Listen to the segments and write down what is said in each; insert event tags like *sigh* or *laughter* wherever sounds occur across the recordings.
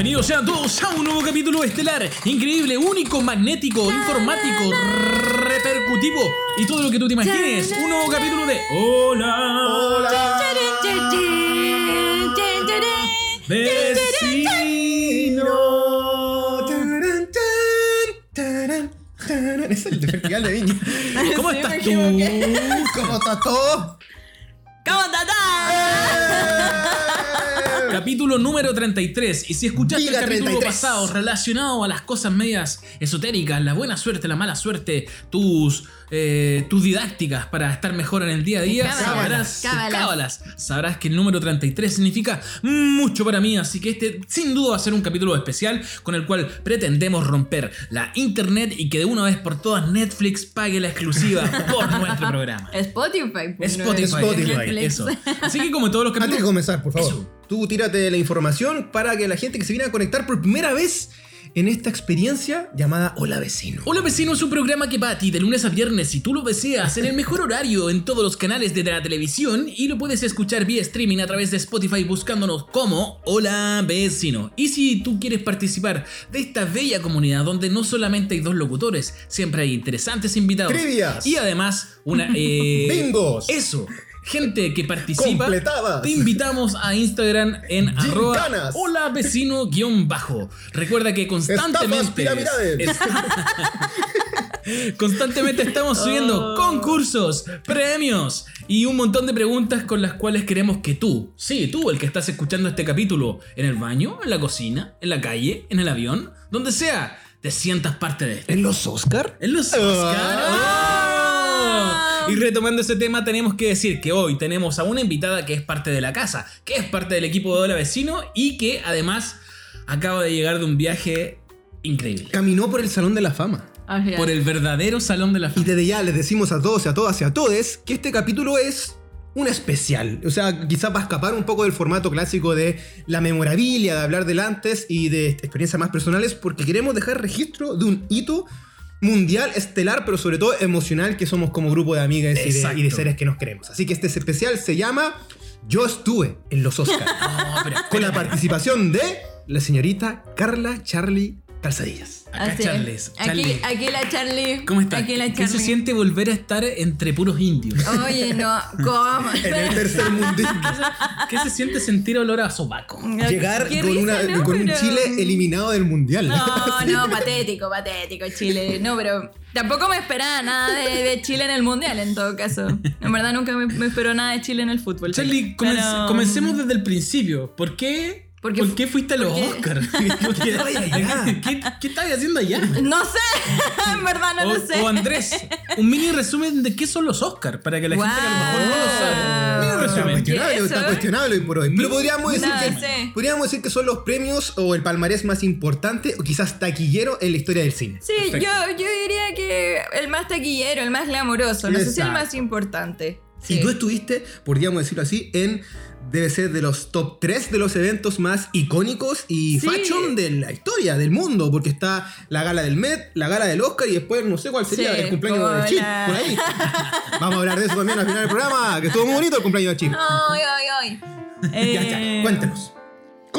Bienvenidos sean todos a un nuevo capítulo estelar, increíble, único, magnético, informático, repercutivo y todo lo que tú te imagines. Un nuevo capítulo de Hola, vecino. Tarán, tarán. Es el de Festival de Viña. ¿Cómo estás tú? ¿Cómo está todo? ¿Cómo está *laughs* Capítulo número 33. Y si escuchaste Diga el capítulo 33. pasado relacionado a las cosas medias esotéricas, la buena suerte, la mala suerte, tus, eh, tus didácticas para estar mejor en el día a día, Cábalas, sabrás, cábalas. cábalas, sabrás que el número 33 significa mucho para mí. Así que este sin duda va a ser un capítulo especial con el cual pretendemos romper la internet y que de una vez por todas Netflix pague la exclusiva por *laughs* nuestro programa. Spotify. pues, Spotify, Spotify, eso. Así que como todos los Antes de capítulos... comenzar, por favor, Eso. Tú tírate la información para que la gente que se viene a conectar por primera vez en esta experiencia llamada Hola Vecino. Hola Vecino es un programa que va a ti de lunes a viernes si tú lo deseas en el mejor horario en todos los canales de la televisión y lo puedes escuchar vía streaming a través de Spotify buscándonos como Hola Vecino. Y si tú quieres participar de esta bella comunidad donde no solamente hay dos locutores, siempre hay interesantes invitados. Trivias. Y además una... *laughs* eh, Bingos. Eso. Gente que participa. Completadas. Te invitamos a Instagram en arroba hola vecino guion bajo. Recuerda que constantemente. *laughs* Constantemente estamos subiendo Oh. concursos, premios y un montón de preguntas con las cuales queremos que tú, sí, tú, el que estás escuchando este capítulo, en el baño, en la cocina, en la calle, en el avión, donde sea, te sientas parte de esto. ¿En los Oscar? En los Oscar. Ah. ¡Oh! Y retomando ese tema, tenemos que decir que hoy tenemos a una invitada que es parte de la casa, que es parte del equipo de Hola Vecino y que además acaba de llegar de un viaje increíble. Caminó por el Salón de la Fama. Es. Por el verdadero salón de la Y fama. desde ya les decimos a todos y a todas y a todes que este capítulo es un especial. O sea, quizás va a escapar un poco del formato clásico de la memorabilia, de hablar del antes y de experiencias más personales, porque queremos dejar registro de un hito mundial, estelar, pero sobre todo emocional que somos como grupo de amigas y de, Exacto. y de seres que nos queremos. Así que este especial se llama Yo estuve en los Oscars. *laughs* No, pero con la participación de la señorita Carla Charlie Calzadillas. acá Así. Charles. Aquí, Charlie, aquí la Charlie. ¿Cómo estás? Aquí la ¿Qué Charlie. se siente volver a estar entre puros indios? Oye, no, ¿cómo? *laughs* En el tercer mundo. ¿Qué se siente sentir olor a sobaco? Llegar Qué con, risa, una- ¿no? con un Pero- Chile eliminado del mundial. No, *laughs* no, patético, patético Chile. No, pero tampoco me esperaba nada de, de Chile en el mundial, en todo caso. En verdad nunca me, me esperó nada de Chile en el fútbol. Charlie, comen- Pero- comencemos desde el principio. ¿Por qué? ¿Por ¿Por qué fuiste a los? Oscars? *laughs* *laughs* ¿Qué? ¿Qué, qué estabas haciendo allá? No sé, *laughs* en verdad no o, lo sé. o Andrés, un mini resumen de qué son los Oscars, para que la gente que a lo mejor no lo sabe. Mini resumen. cuestionable, está cuestionable hoy por hoy. Pero podríamos decir, No que, sé. podríamos decir que son los premios o el palmarés más importante o quizás taquillero en la historia del cine. Sí, yo, yo diría que el más taquillero, el más glamoroso, no sé si el más importante. Sí. Y tú estuviste, podríamos decirlo así, en. Debe ser de los top 3 de los eventos más icónicos y Sí. fashion de la historia, del mundo, porque está la gala del Met, la gala del Oscar y después no sé cuál sería Sí, el cumpleaños de Chip, por ahí. Vamos a hablar de eso también al final del programa, que estuvo muy bonito el cumpleaños de Chip. Ay, ay, ay. *laughs* Ya, ya, cuéntenos.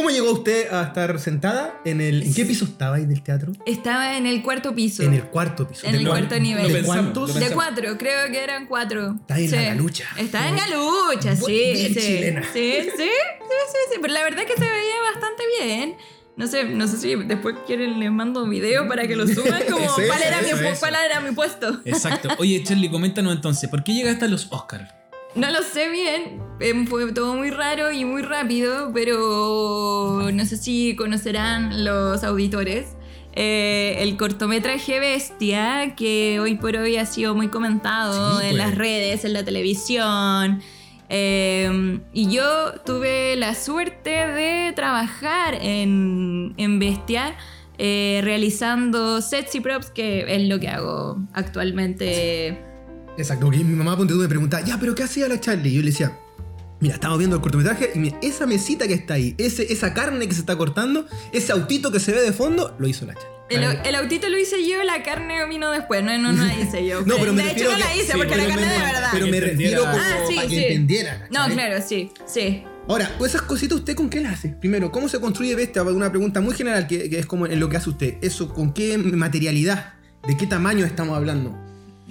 ¿Cómo llegó usted a estar sentada en el... ¿En qué piso estaba ahí del teatro? Estaba en el cuarto piso. En el cuarto piso. En ¿De el cuarto nivel. ¿De pensamos, cuántos? De cuatro, creo que eran cuatro. Está en la galucha. Está en galucha, sí. Bien sí. chilena. Sí, sí, sí, sí, sí. Pero la verdad es que se veía bastante bien. No sé, no sé si después quieren les mando un video para que lo *laughs* suban como Eso, cuál, era eso, mi, eso. cuál era mi puesto. Exacto. Oye, Charlie, coméntanos entonces, ¿por qué llegaste a los Oscars? No lo sé bien, em, fue todo muy raro y muy rápido, pero no sé si conocerán los auditores. eh, el cortometraje Bestia, que hoy por hoy ha sido muy comentado Sí, en pues. las redes, en la televisión. eh, y yo tuve la suerte de trabajar en, en Bestia, eh, realizando sets y props, que es lo que hago actualmente. Exacto, porque mi mamá ponte tú me preguntaba, ya, pero ¿qué hacía la Charlie? Y yo le decía, mira, estamos viendo el cortometraje y mira, esa mesita que está ahí, ese, esa carne que se está cortando, ese autito que se ve de fondo, lo hizo la Charlie. El, el autito lo hice yo, la carne vino después, no, no, no la hice yo. *laughs* No, pero me de hecho, no la hice sí, porque la carne me- de verdad. Pero me refiero como Ah, sí, para que sí. entendiera. No, claro, sí, sí. Ahora, pues esas cositas, ¿usted con qué las hace? Primero, ¿cómo se construye Bestia? Una pregunta muy general que, que es como en lo que hace usted. Eso, ¿con qué materialidad? ¿De qué tamaño estamos hablando?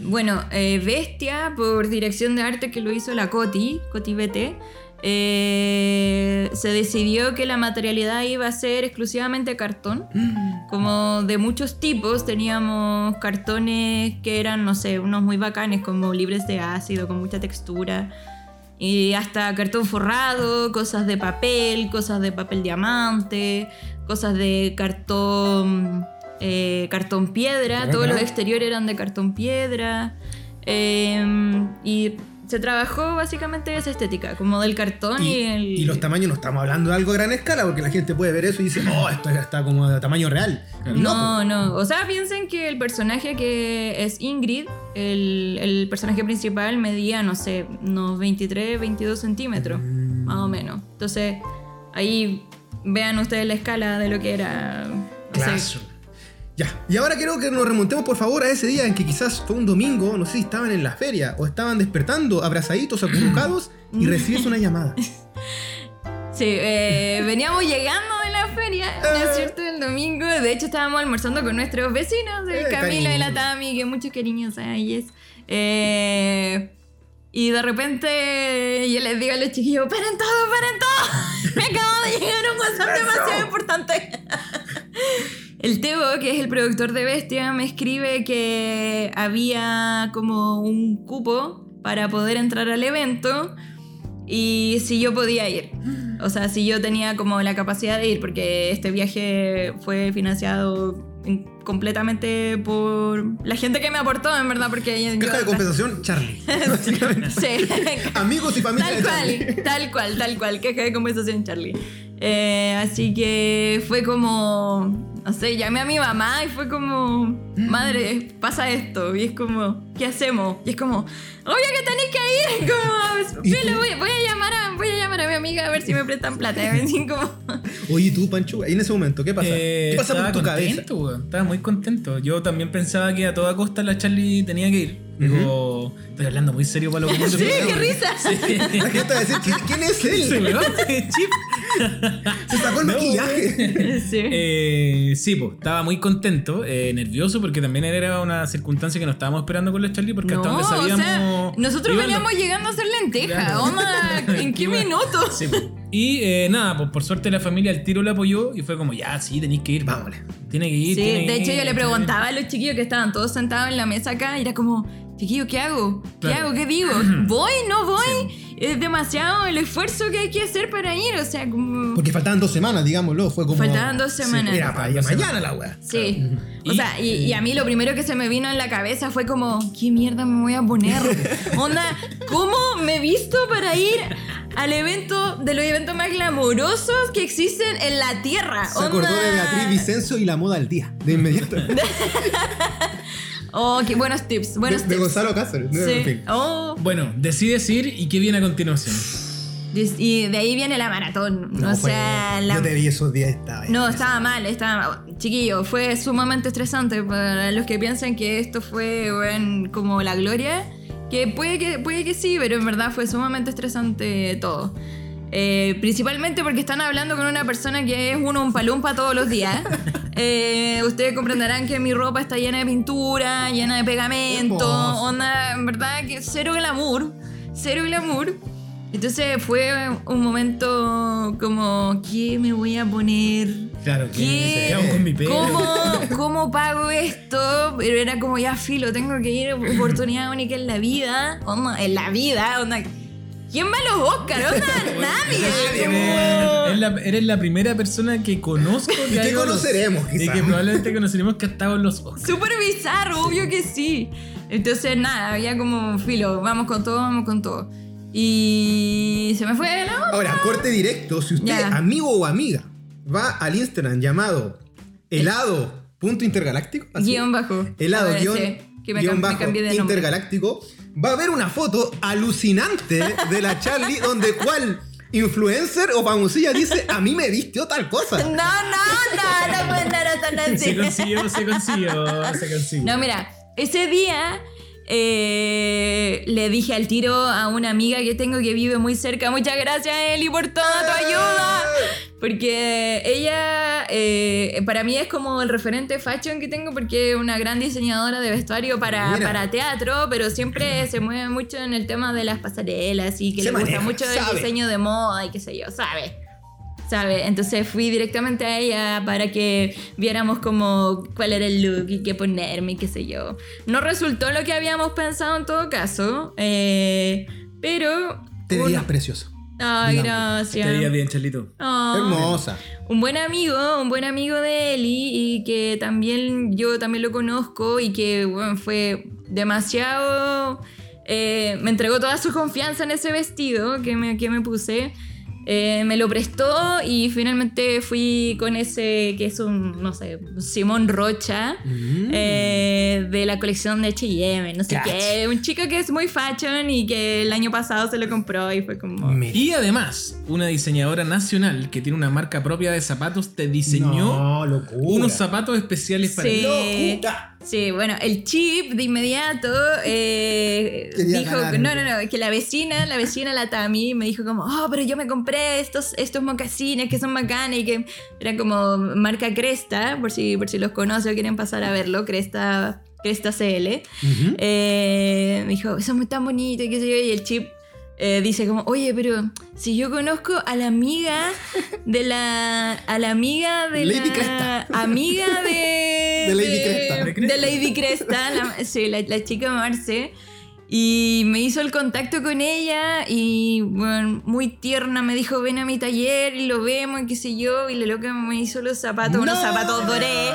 Bueno, eh, Bestia, por dirección de arte que lo hizo la Coti, Coti BT, eh, se decidió que la materialidad iba a ser exclusivamente cartón. Como de muchos tipos, teníamos cartones que eran, no sé, unos muy bacanes, como libres de ácido, con mucha textura. Y hasta cartón forrado, cosas de papel, cosas de papel diamante, cosas de cartón, eh, cartón piedra. Todos los exteriores eran de cartón piedra. Eh, y se trabajó básicamente esa estética, como del cartón y, Y, el... y los tamaños no estamos hablando de algo a gran escala, porque la gente puede ver eso y dice, oh, esto está como de tamaño real. Y No, no. O sea, piensen que el personaje que es Ingrid, el, el personaje principal, medía, no sé, unos 23, 22 centímetros, Mm. más o menos. Entonces, ahí vean ustedes la escala de lo que era. Claro. Ya, y ahora quiero que nos remontemos por favor a ese día en que quizás fue un domingo, no sé si estaban en la feria o estaban despertando, abrazaditos, acurrucados y recibes una llamada. *laughs* Sí, eh, veníamos llegando de la feria, ¿no es cierto? El domingo. De hecho, estábamos almorzando con nuestros vecinos, el Eh, Camilo y la. Tami, que muchos cariños a ellos. Eh, y de repente yo les digo a los chiquillos, ¡paren todo, paren todo! *laughs* Me acaba de llegar un WhatsApp demasiado importante. El Tebo, que es el productor de Bestia, me escribe que había como un cupo para poder entrar al evento y si yo podía ir. O sea, si yo tenía como la capacidad de ir, porque este viaje fue financiado en- completamente por la gente que me aportó, en verdad, porque Caja de compensación, Charlie. *laughs* *laughs* Sí. Amigos y familia Tal de Charlie. cual, *laughs* tal cual, tal cual, queja de conversación, Charlie. Eh, así que fue como, no sé, llamé a mi mamá y fue como, madre, pasa esto. Y es como, ¿qué hacemos? Y es como, obvio que tenéis que ir. Como, ¿Y "Filo, tú? voy, voy a llamar a, voy a llamar a mi amiga a ver si me prestan plata. Como, Oye, tú, Pancho, ahí en ese momento, ¿qué pasa? Eh, ¿Qué pasa por tu cabeza? contento, weón. Estaba muy contento. Yo también pensaba que a toda costa la Charlie tenía que ir. Digo, estoy hablando muy serio para lo que *laughs* sí, qué risa. La gente va a decir, ¿quién, es él? Sí, weón, chip. Se sacó el No, maquillaje. Sí. Eh, sí, pues, estaba muy contento, eh, nervioso, porque también era una circunstancia que no estábamos esperando con la Charlie, porque hasta No, donde o sabíamos. sea, nosotros veníamos los- llegando a hacer lenteja. Claro. ¿en qué? Sí, pues. Y eh, nada, pues por suerte la familia al tiro la apoyó y fue como, ya, sí, tenéis que ir. Vámonos. Tiene que ir. Sí, tiene que de hecho ir, yo le preguntaba a los chiquillos que estaban todos sentados en la mesa acá y era como, chiquillo, ¿qué hago? ¿Qué Claro. hago? ¿Qué digo? *clears throat* ¿Voy? ¿No voy? Es demasiado el esfuerzo que hay que hacer para ir, o sea, como... Porque faltaban dos semanas, digámoslo. Fue como. Faltaban dos semanas. Era para ir mañana la wea. Sí. O Y- sea, y, y a mí lo primero que se me vino en la cabeza fue como, ¿qué mierda me voy a poner? *laughs* Onda, ¿cómo me he visto para ir al evento de los eventos más glamorosos que existen en la Tierra? Se acordó de Beatriz Vicencio y la moda al día. De inmediato. *laughs* De, Oh, qué buenos tips, buenos de tips. Gonzalo Cáceres. En Sí. fin. Oh, Bueno, decides ir y qué viene a continuación. y de ahí viene la maratón. No, o fue- sea, la... Yo te vi esos días, estaba. No, estaba mal, estaba Chiquillo, fue sumamente estresante para los que piensan que esto fue bueno, como la gloria. Que puede, que puede que sí, pero en verdad fue sumamente estresante todo. Eh, principalmente porque están hablando con una persona que es uno un palumpa todos los días. *laughs* Eh, ustedes comprenderán que mi ropa está llena de pintura, llena de pegamento, onda, en verdad que cero glamour, cero glamour. Entonces fue un momento como, ¿qué me voy a poner? Claro, ¿Qué? ¿qué con mi pelo? ¿Cómo, ¿Cómo pago esto? Pero era como ya filo, tengo que ir, oportunidad única en la vida. Onda, en la vida, onda. ¿Quién va a los Oscars? Onda, *laughs* nadie. Nadie, como- Eres la, eres la primera persona que conozco *laughs* que que conoceremos, Y que probablemente conoceremos que ha estado en los Oscars. Súper bizarro, obvio que sí. Entonces, nada, había como filo, vamos con todo, vamos con todo. Y se me fue la onda. Ahora, corte directo. Si usted, Ya. amigo o amiga, va al Instagram llamado helado.intergaláctico. así, Guión bajo. helado Ahora guion, sí, que me, cam- me bajo cambié de nombre. intergaláctico, va a ver una foto alucinante de la Charlie *laughs* donde cual influencer o famosilla dice, a mí me vistió tal cosa. No, no, no, no puede andar tan *laughs* así. Se consiguió, se consiguió, se consiguió. No, mira, ese día eh, le dije al tiro a una amiga que tengo que vive muy cerca, muchas gracias Eli por toda tu ayuda. Porque ella eh, para mí es como el referente fashion que tengo porque es una gran diseñadora de vestuario para, para teatro, pero siempre se mueve mucho en el tema de las pasarelas y que Se le gusta mucho el diseño de moda y qué sé yo, ¿sabe? ¿Sabe? Entonces fui directamente a ella para que viéramos como cuál era el look y qué ponerme y qué sé yo. No resultó lo que habíamos pensado en todo caso, eh, pero... Te uno- veías precioso. Ay, digamos. gracias. Te veías bien, Charlito. Ah. Hermosa. Un buen amigo, un buen amigo de Eli y que también yo también lo conozco y que bueno, fue demasiado... eh, me entregó toda su confianza en ese vestido que me, que me puse. Eh, me lo prestó y finalmente fui con ese que es un, no sé, Simón Rocha Mm. eh, de la colección de H&M, no sé qué. Un chico que es muy fashion y que el año pasado se lo compró y fue como... Y además, una diseñadora nacional que tiene una marca propia de zapatos te diseñó No, unos zapatos especiales para Sí. Locura. Sí, bueno, el chip de inmediato eh, dijo, ganar. no, no, no, que la vecina, la vecina, la Tami, me dijo como, oh, pero yo me compré estos, estos mocasines que son bacanes y que eran como marca Cresta, por si, por si los conoce o quieren pasar a verlo, Cresta, Cresta CL. Eh, me dijo, son muy tan bonitos y qué sé yo, y el chip eh, dice como, oye, pero si yo conozco a la amiga de la... a la amiga de Lady la... Cresta. Amiga de... *laughs* De Lady Cresta. ¿De Lady Cresta, la, sí, la, la chica Marce. Y me hizo el contacto con ella y bueno, muy tierna me dijo ven a mi taller y lo vemos y qué sé yo y la loca me hizo los zapatos, unos No. zapatos doré,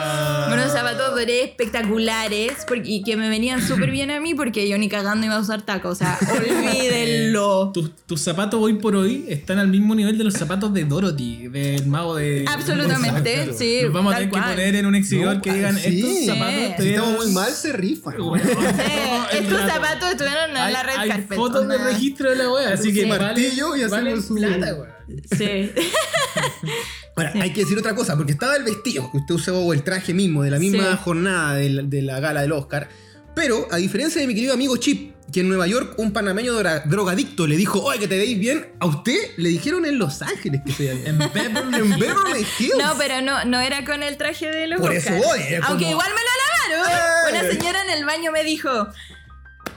unos zapatos doré espectaculares porque, y que me venían súper bien a mí porque yo ni cagando iba a usar tacos, o sea, *laughs* olvídenlo. Tus, tus zapatos hoy por hoy están al mismo nivel de los zapatos de Dorothy, del mago de. Absolutamente, Exacto. sí. Los vamos a tener que poner en un exhibidor No, que digan ah, sí. estos zapatos. Sí. te Si estamos muy mal, se rifan. *laughs* Bueno, Sí, *laughs* estos rato. zapatos estuvieron en Hay, la red hay carpet. fotos de registro de la wea, así que Sí. vale- Martillo y hacemos valen su- plata, wea. Sí. *laughs* Ahora, hay que decir otra cosa, porque estaba el vestido que usted usó, o el traje mismo, de la misma Sí. jornada de la, de la gala del Oscar. Pero, a diferencia de mi querido amigo Chip, que en Nueva York un panameño drogadicto le dijo, oye, que te veis bien, a usted le dijeron en Los Ángeles que se. En Beverly En Beverly Hills. No, pero no, no era con el traje de los Por Oscars. eso voy, es Aunque como- igual me lo lavaron. ¡Eh! Una señora en el baño me dijo.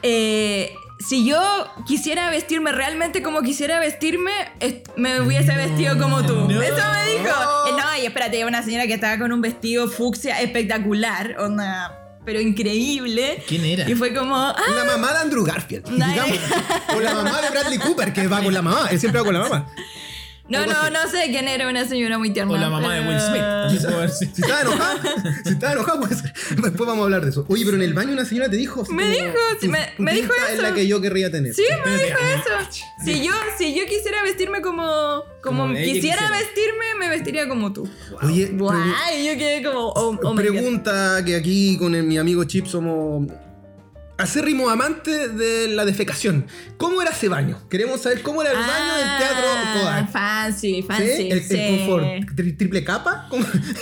Eh, si yo quisiera vestirme realmente como quisiera vestirme, est- me hubiese vestido como tú. No. Eso me dijo. Eh, no, y espérate, una señora que estaba con un vestido fucsia espectacular, onda, pero increíble. ¿Quién era? Y fue como, ah, La mamá de Andrew Garfield, *laughs* digamos. O la mamá de Bradley Cooper, que va con la mamá. Él siempre va con la mamá. *laughs* no, no, no sé quién era, una señora muy tierna. O la mamá de Will Smith. Si estaba enojada, si estaba enojada, pues después vamos a hablar de eso. Oye, pero en el baño una señora te dijo. Me como, dijo, "Tu- me- dijo pinta es eso". la que yo querría tener. Sí, me dijo eso. Si yo, si yo quisiera vestirme como, como quisiera, quisiera. vestirme, me vestiría como tú. Oye, Guay, yo quedé como, oh, oh pregunta que aquí con el- mi amigo Chip somos acérrimos amantes de la defecación. ¿Cómo era ese baño? Queremos saber cómo era el baño del teatro Ah, Kodak. Fancy, fancy. ¿Sí? ¿El, el sí. confort tri- triple capa?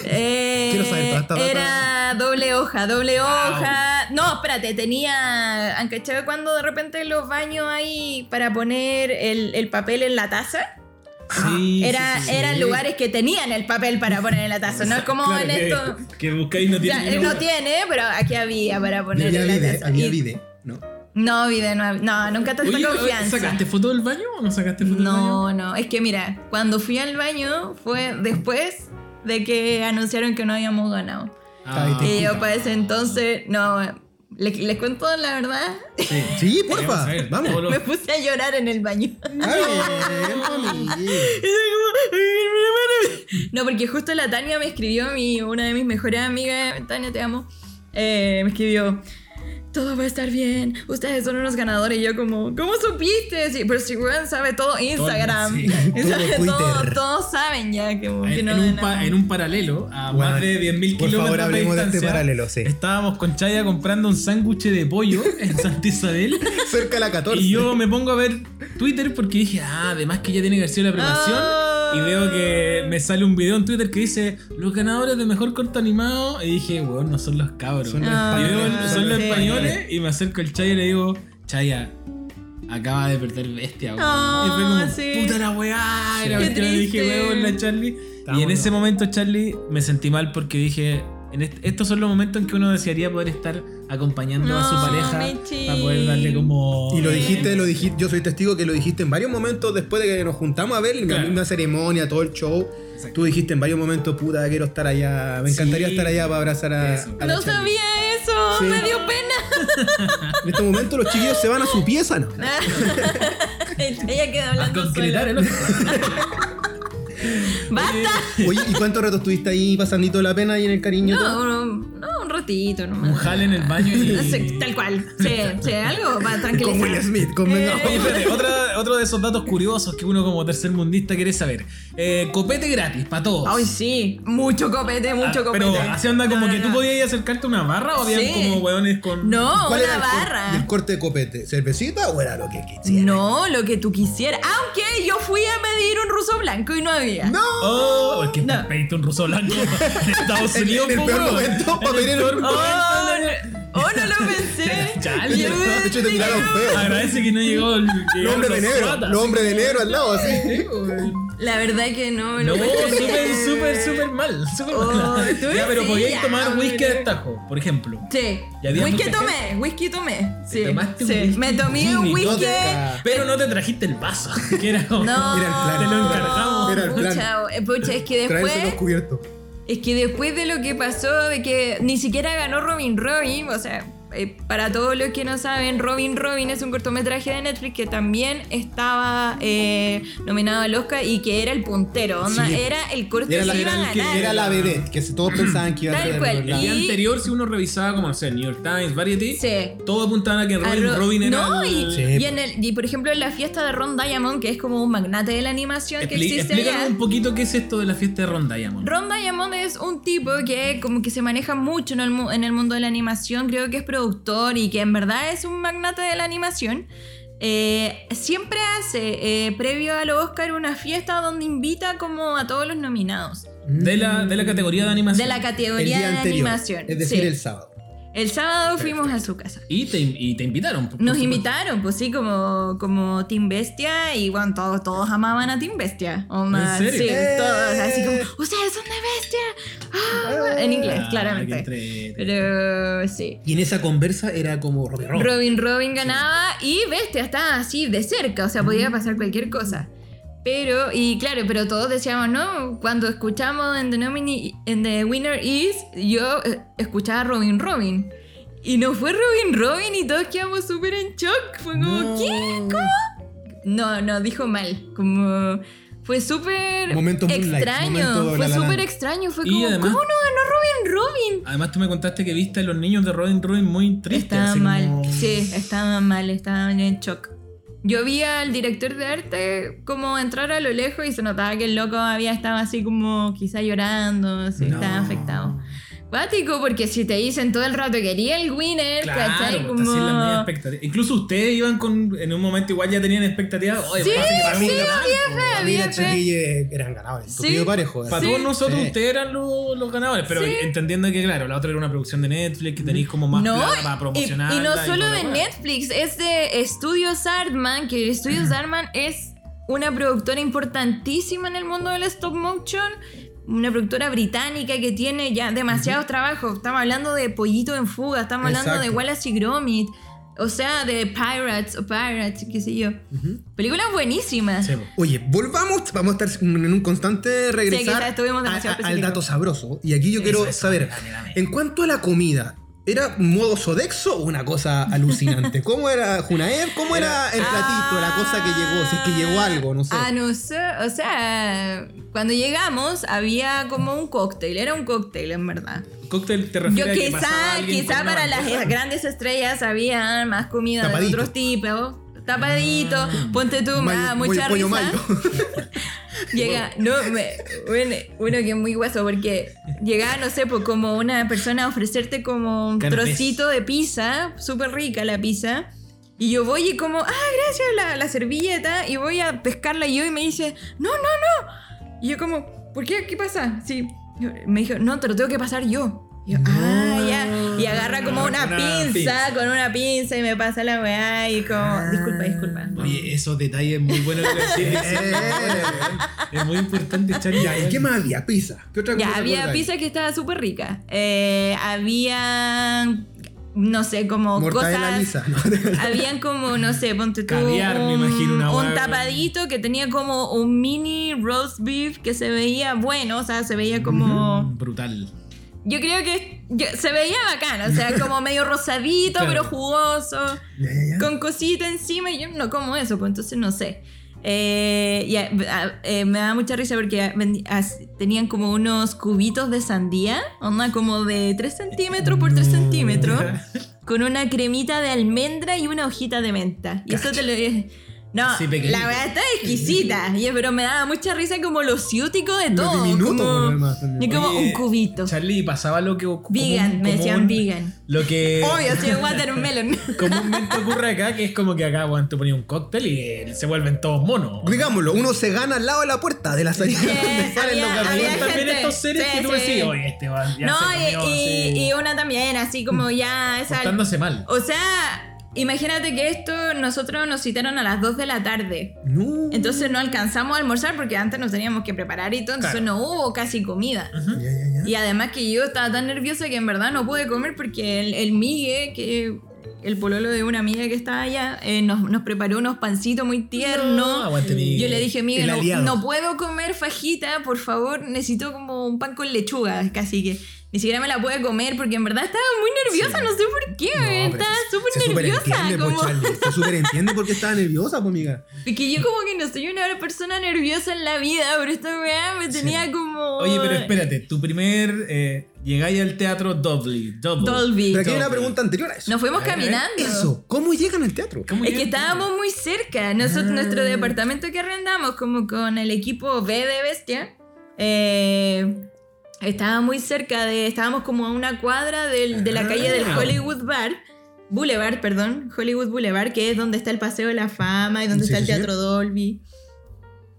Eh, Quiero saber toda esta. Era doble hoja, doble hoja. No, espérate, tenía. ¿Han cachado cuando de repente en los baños hay para poner el, el papel en la taza? Sí, Era, sí, sí, sí. Eran lugares que tenían el papel para poner en la taza, no es como Claro, en que- esto. Que buscáis no tiene. él no tiene, pero aquí había para poner había la vide, taza. había Y- vide, ¿no? No, vide, no, no, nunca tanta Oye, confianza. ¿sacaste foto del baño o no sacaste foto del baño? No, no, es que mira, cuando fui al baño fue después de que anunciaron que no habíamos ganado. Ah, Te Y yo para ese entonces, no, les, les cuento la verdad, sí. Sí, *laughs* porfa. Vamos. Me puse a llorar en el baño. Ay, mami. No, porque justo la Tania me escribió, mi, una de mis mejores amigas, Tania, te amo, eh, me escribió, todo va a estar bien, ustedes son unos ganadores. Y yo como, ¿cómo supiste? Sí, pero si weón sabe todo Instagram. sí. *laughs* Sabe Todo todo, Twitter. todos saben ya que, que En, no en un pa- en un paralelo a Bueno, más de 10.000 por kilómetros favor, hablemos de este distancia, paralelo, sí. Estábamos con Chaya comprando un sándwich de pollo *laughs* en Santa Isabel. Cerca de la 14. y yo me pongo a ver Twitter porque dije, ah, además que ya tiene que haber sido la preparación. Y veo que me sale un video en Twitter que dice los ganadores de mejor corto animado. Y dije, weón, no son los cabros. Son los españoles. son los sí. españoles y me acerco al Chaya y le digo, Chaya, acaba de perder bestia, weón. Oh, y fue como, sí. puta la weá. Y le dije, weón, la Charlie. y en ese momento, Charlie, me sentí mal porque dije, en est- estos son los momentos en que uno desearía poder estar acompañando a su pareja Michi. para poder darle como... Y lo dijiste, lo dijiste, yo soy testigo que lo dijiste en varios momentos después de que nos juntamos a ver la Claro. misma ceremonia, todo el show. Exacto. Tú dijiste en varios momentos, puta, quiero estar allá, me encantaría Sí. estar allá para abrazar a, Eso. a la No Charlie. sabía eso, Sí. me dio pena. *laughs* En este momento los chiquillos se van a su pieza, ¿no? *laughs* Ella quedó A hablando concretar sola. el otro. *laughs* *laughs* ¡Basta! Oye, ¿y cuántos ratos estuviste ahí pasandito la pena y en el cariño? todo? No, no, no, un ratito nomás. Un jale en el baño y... *laughs* Sí, Tal cual. Sí, sí, algo para tranquilizar. Con Will Smith, con Venga. Oye, espérate, otra- otro de esos datos curiosos que uno como tercermundista quiere saber. Eh, copete gratis, para todos. Ay, sí. Mucho copete, mucho Ah, copete. Pero así anda como No, que no, tú podías acercarte a una barra o había Sí. como hueones con. No, ¿Cuál una era el, barra. el corte de copete? ¿Cervecita o era lo que quisiera? No, lo que tú quisieras. Aunque yo fui a pedir un ruso blanco y no había. ¡No! Oh, es que No. te pediste un ruso blanco de Estados *laughs* Unidos. en el peor momento, para pedir el- peor Oh, momento. Oh, no lo pensé. *laughs* Chale. Yo- De hecho, te miraron feo. Agradece que no llegó el. Hombres de negro, los hombres de negro al lado, así. *laughs* La verdad que no. No, *laughs* súper, súper, súper mal. Súper Oh, mal. tú Ya, pero sí, podíais tomar whisky pero- de tajo, por ejemplo. Sí. ¿Y había Whisky tomé, whisky tomé. Sí. tomaste un whisky Me tomé un whisky. Pero no te trajiste el vaso, que era como. No, Era el plan. Te lo encargamos. Era el plan. Pucha, eh, pucha, es que después. Traerse los cubiertos. Es que después de lo que pasó, de que ni siquiera ganó Robin Robin, o sea, eh, para todos los que no saben, Robin Robin es un cortometraje de Netflix que también estaba eh, nominado al Oscar y que era el puntero, onda, Sí. era el corto Era la, que iba a ganar. era la vedette, que todos pensaban que iba a Tal ser. cual. la- El día Y- anterior, si uno revisaba, como no sé, New York Times, Variety, Sí. todo apuntaba a que A Robin, Ro- Robin era. no, y, Sí. y en el, y por ejemplo en la fiesta de Ron Diamond, que es como un magnate de la animación que existe explícanos allá. un poquito qué es esto de la fiesta de Ron Diamond. Ron Diamond es un tipo que como que se maneja mucho en el, mu- en el mundo de la animación, creo que es productor y que en verdad es un magnate de la animación. Eh, siempre hace, eh, previo al Oscar, una fiesta donde invita como a todos los nominados. De la, de la categoría de animación. De la el categoría día de anterior. animación. Es decir, Sí. el sábado. El sábado fuimos a su casa. Y te, y te invitaron. por- Nos supuesto. invitaron, pues sí, como, como Team Bestia y bueno, todos, todos amaban a Team Bestia. Onda, ¿En serio? Sí, Eh. todos así como, ustedes son de Bestia. Ah, en inglés, Ah, claramente. entrete. Pero sí. Y en esa conversa era como Robin Robin. Robin Robin ganaba y Bestia estaba así de cerca, o sea, podía pasar cualquier cosa. Pero, y claro, pero todos decíamos, ¿no? Cuando escuchamos en The, Nomini- en The Winner Is, yo eh, escuchaba Robin Robin. Y no fue Robin Robin y todos quedamos súper en shock. Fue como, No. ¿qué? ¿Cómo? No, no, dijo mal. Como. Fue súper extraño. fue súper extraño. Fue como, además- ¿cómo no ganó Robin Robin? Además, tú me contaste que viste a los niños de Robin Robin muy tristes. Estaba mal, como- sí, estaba mal, estaba en shock. Yo vi al director de arte como entrar a lo lejos y se notaba que el loco había estado así como quizá llorando, sí, No. estaba afectado. Cuático, porque si te dicen todo el rato que quería el winner, Claro, ¿cachai? pues, la Como... Incluso ustedes iban con. En un momento igual ya tenían expectativas. Oye, Sí, pasa que para mí sí, eran ganadores. Sí. Parejo. Para así. todos nosotros, Sí. ustedes eran los, los ganadores, pero Sí. entendiendo que, claro, la otra era una producción de Netflix, que tenéis como más No, plata para y, promocionar. y no solo de Netflix, es de Studios Artman, que Studios *clears throat* Artman es una productora importantísima en el mundo del stop motion, una productora británica que tiene ya demasiados trabajos. Estamos hablando de Pollito en Fuga, estamos hablando de. Wallace y Gromit, o sea, de Pirates o Pirates, qué sé yo. Películas buenísimas. Sí, po. Oye, volvamos, vamos a estar en un constante regresar demasiado a- al dato sabroso. Y aquí yo quiero eso, saber, dame, dame. en cuanto a la comida, ¿era modo Sodexo o una cosa alucinante? ¿Cómo era Junaev? ¿Cómo era el platito, la cosa que llegó? Si es que llegó algo, no sé. Ah, no sé, o sea, cuando llegamos había como un cóctel, era un cóctel en verdad. Cóctel te Yo refieres a que quizá, quizá para las grandes estrellas había más comida Tapadito. de otros tipos. Tapadito, Ah. ponte tú, me da Mayo- mucha risa. mayo. *laughs* Llega, no, me, bueno, uno que es muy guaso porque llegaba, no sé, pues como una persona a ofrecerte como un Canapés. trocito de pizza, súper rica la pizza. Y yo voy y como, ah, gracias, la, la servilleta, y voy a pescarla yo y me dice, no, no, no, Y yo como, ¿por qué? ¿Qué pasa? Sí. Me dijo, no, te lo tengo que pasar yo. Ah, ya. Y agarra como una Una pinza, pinza. con una pinza y me pasa la weá y como, disculpa, disculpa. Oye, esos detalles muy buenos que decís. *laughs* Es muy importante echar Ya, ¿y qué más había? Pizza. ¿Qué otra cosa Ya, había pizza que estaba súper rica. Eh, había, no sé, como Mortadela cosas... *laughs* Habían como, no sé, ponte tú Caviar, me un, imagino, una un hueá. tapadito que tenía como un mini roast beef que se veía bueno, o sea, se veía como... Brutal. Yo creo que yo- se veía bacán, o sea, como medio rosadito, *laughs* Claro. pero jugoso, con cosita encima, y yo no como eso, pues entonces no sé. Eh, y a- a- eh, me da mucha risa porque tenían como unos cubitos de sandía, onda como de 3 centímetros por 3 centímetros, con una cremita de almendra y una hojita de menta. Y eso te lo... No, Sí, la verdad está exquisita, y- pero me daba mucha risa como lo ciútico de Lo todo. diminuto, como, por lo demás, también. y como Oye, un cubito. Charlie, pasaba lo que. Vegan, un- me decían un- vegan. Lo que. Obvio, soy watermelon. *laughs* Comúnmente ocurre acá, que es como que acá, weón, tú ponías un cóctel y eh, se vuelven todos monos. Digámoslo, uno se gana al lado de la puerta de la salida Que *laughs* donde salen había- los había también estos seres sí, que tú sí. decís, oye, este va. Ya no, se y, comió, y- así, y una también, así como ya esa. portándose mal. O sea, imagínate que esto nosotros nos citaron a las 2 de la tarde. No. Entonces no alcanzamos a almorzar porque antes nos teníamos que preparar y todo, entonces Claro. no hubo casi comida. Y además que yo estaba tan nerviosa que en verdad no pude comer porque el, el Migue, que el pololo de una amiga que estaba allá, eh, nos, nos preparó unos pancitos muy tiernos. No, aguante, Migue. Yo le dije, Migue, El no, no puedo comer fajita, por favor, necesito como un pan con lechuga, casi que ni siquiera me la pude comer porque en verdad estaba muy nerviosa, no sé por qué, No, estaba se- súper se nerviosa. entiende, po, como-. Se súper entiende porque estaba nerviosa, pues, amiga. Porque yo como que no soy una persona nerviosa en la vida, pero esta weá me tenía como... Oye, pero espérate, tu primer. Eh, llegáis al teatro Dolby. Double. Dolby. Pero aquí hay una pregunta anterior a eso. Nos fuimos caminando. Eso, ¿cómo llegan al teatro? ¿Cómo Es que estábamos muy cerca. Nosotros, Ah. Nuestro departamento que arrendamos, como con el equipo B de Bestia, eh, estaba muy cerca de. Estábamos como a una cuadra del- de la calle del Ah. Hollywood Bar. Boulevard, perdón. Hollywood Boulevard, que es donde está el Paseo de la Fama y donde Sí, está el sí, sí. Teatro Dolby.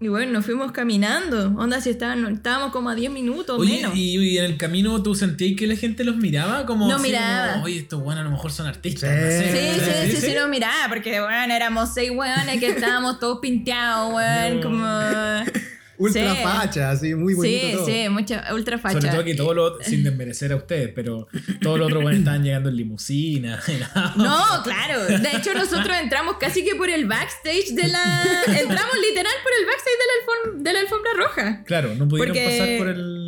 Y bueno, nos fuimos caminando. Onda, si estaban, estábamos como a 10 minutos Oye, menos. y, y en el camino tú sentías que la gente los miraba como. No así miraba. como, Oye, estos buenos a lo mejor son artistas. Sí. no sé. Sí, sí, sí, sí, no miraba, porque bueno, éramos seis weones que estábamos todos pinteados, weón, No. como. Ultra Sí. facha, así, muy bonito Sí, todo. sí, mucha ultra facha. Sobre todo que todo lo, sin desmerecer a ustedes, pero todos los otros buenos estaban llegando en limusina. *laughs* No, claro. De hecho, nosotros entramos casi que por el backstage de la. Entramos literal por el backstage de la, alfom- de la alfombra roja. Claro, no pudieron Porque- pasar por el.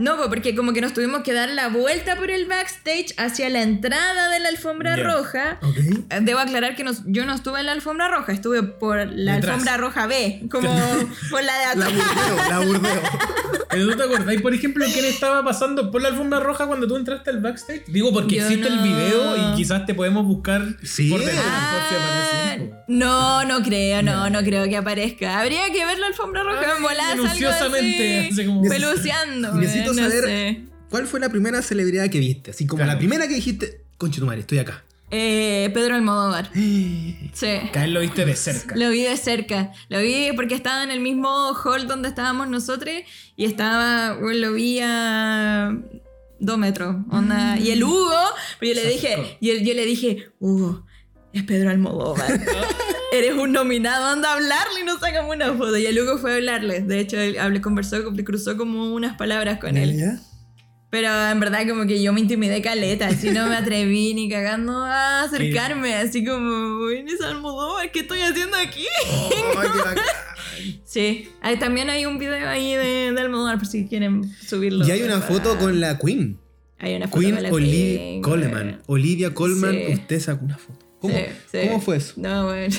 No, po, porque como que nos tuvimos que dar la vuelta por el backstage hacia la entrada de la alfombra roja. Ok. Debo aclarar que nos- yo no estuve en la alfombra roja, estuve por la Detrás. alfombra roja B, como *laughs* por la de La atrás. burdeo, la burdeo. *laughs* Pero tú te acordáis, por ejemplo, quién estaba pasando por la alfombra roja cuando tú entraste al backstage? Digo, porque Yo existe el video y quizás te podemos buscar Sí. por detrás. Ah, por si aparece. no, no creo, no, no creo que aparezca. Habría que ver la alfombra roja Ay, en volada, algo minuciosamente, así, así como- peluceando. Necesito no saber sé. cuál fue la primera celebridad que viste. Así como Claro. la primera que dijiste, conchetumare, estoy acá. Eh, Pedro Almodóvar. *gasps* Sí. Caer lo viste de cerca. Lo vi de cerca. Lo vi porque estaba en el mismo hall donde estábamos nosotros y estaba, bueno, lo vi a dos metros. onda. Y el Hugo, pero yo le dije, acercó. y él- yo le dije, Hugo, es Pedro Almodóvar. *laughs* Eres un nominado, anda a hablarle y nos sacamos una foto. Y el Hugo fue a hablarle. De hecho, él hablé, conversó, cruzó como unas palabras con él. ¿ya? Pero en verdad como que yo me intimidé caleta, así no me *laughs* atreví ni cagando a acercarme, así como, es Almodóvar, ¿qué estoy haciendo aquí? Bacán. *laughs* Sí, ahí también hay un video ahí de, de Almodóvar por si quieren subirlo. Y hay una foto con la Queen. Hay una foto Queen con la Oli- Queen, Coleman. Olivia Colman, Sí. usted sacó una foto. ¿Cómo, Sí, sí. ¿Cómo fue eso? No, bueno.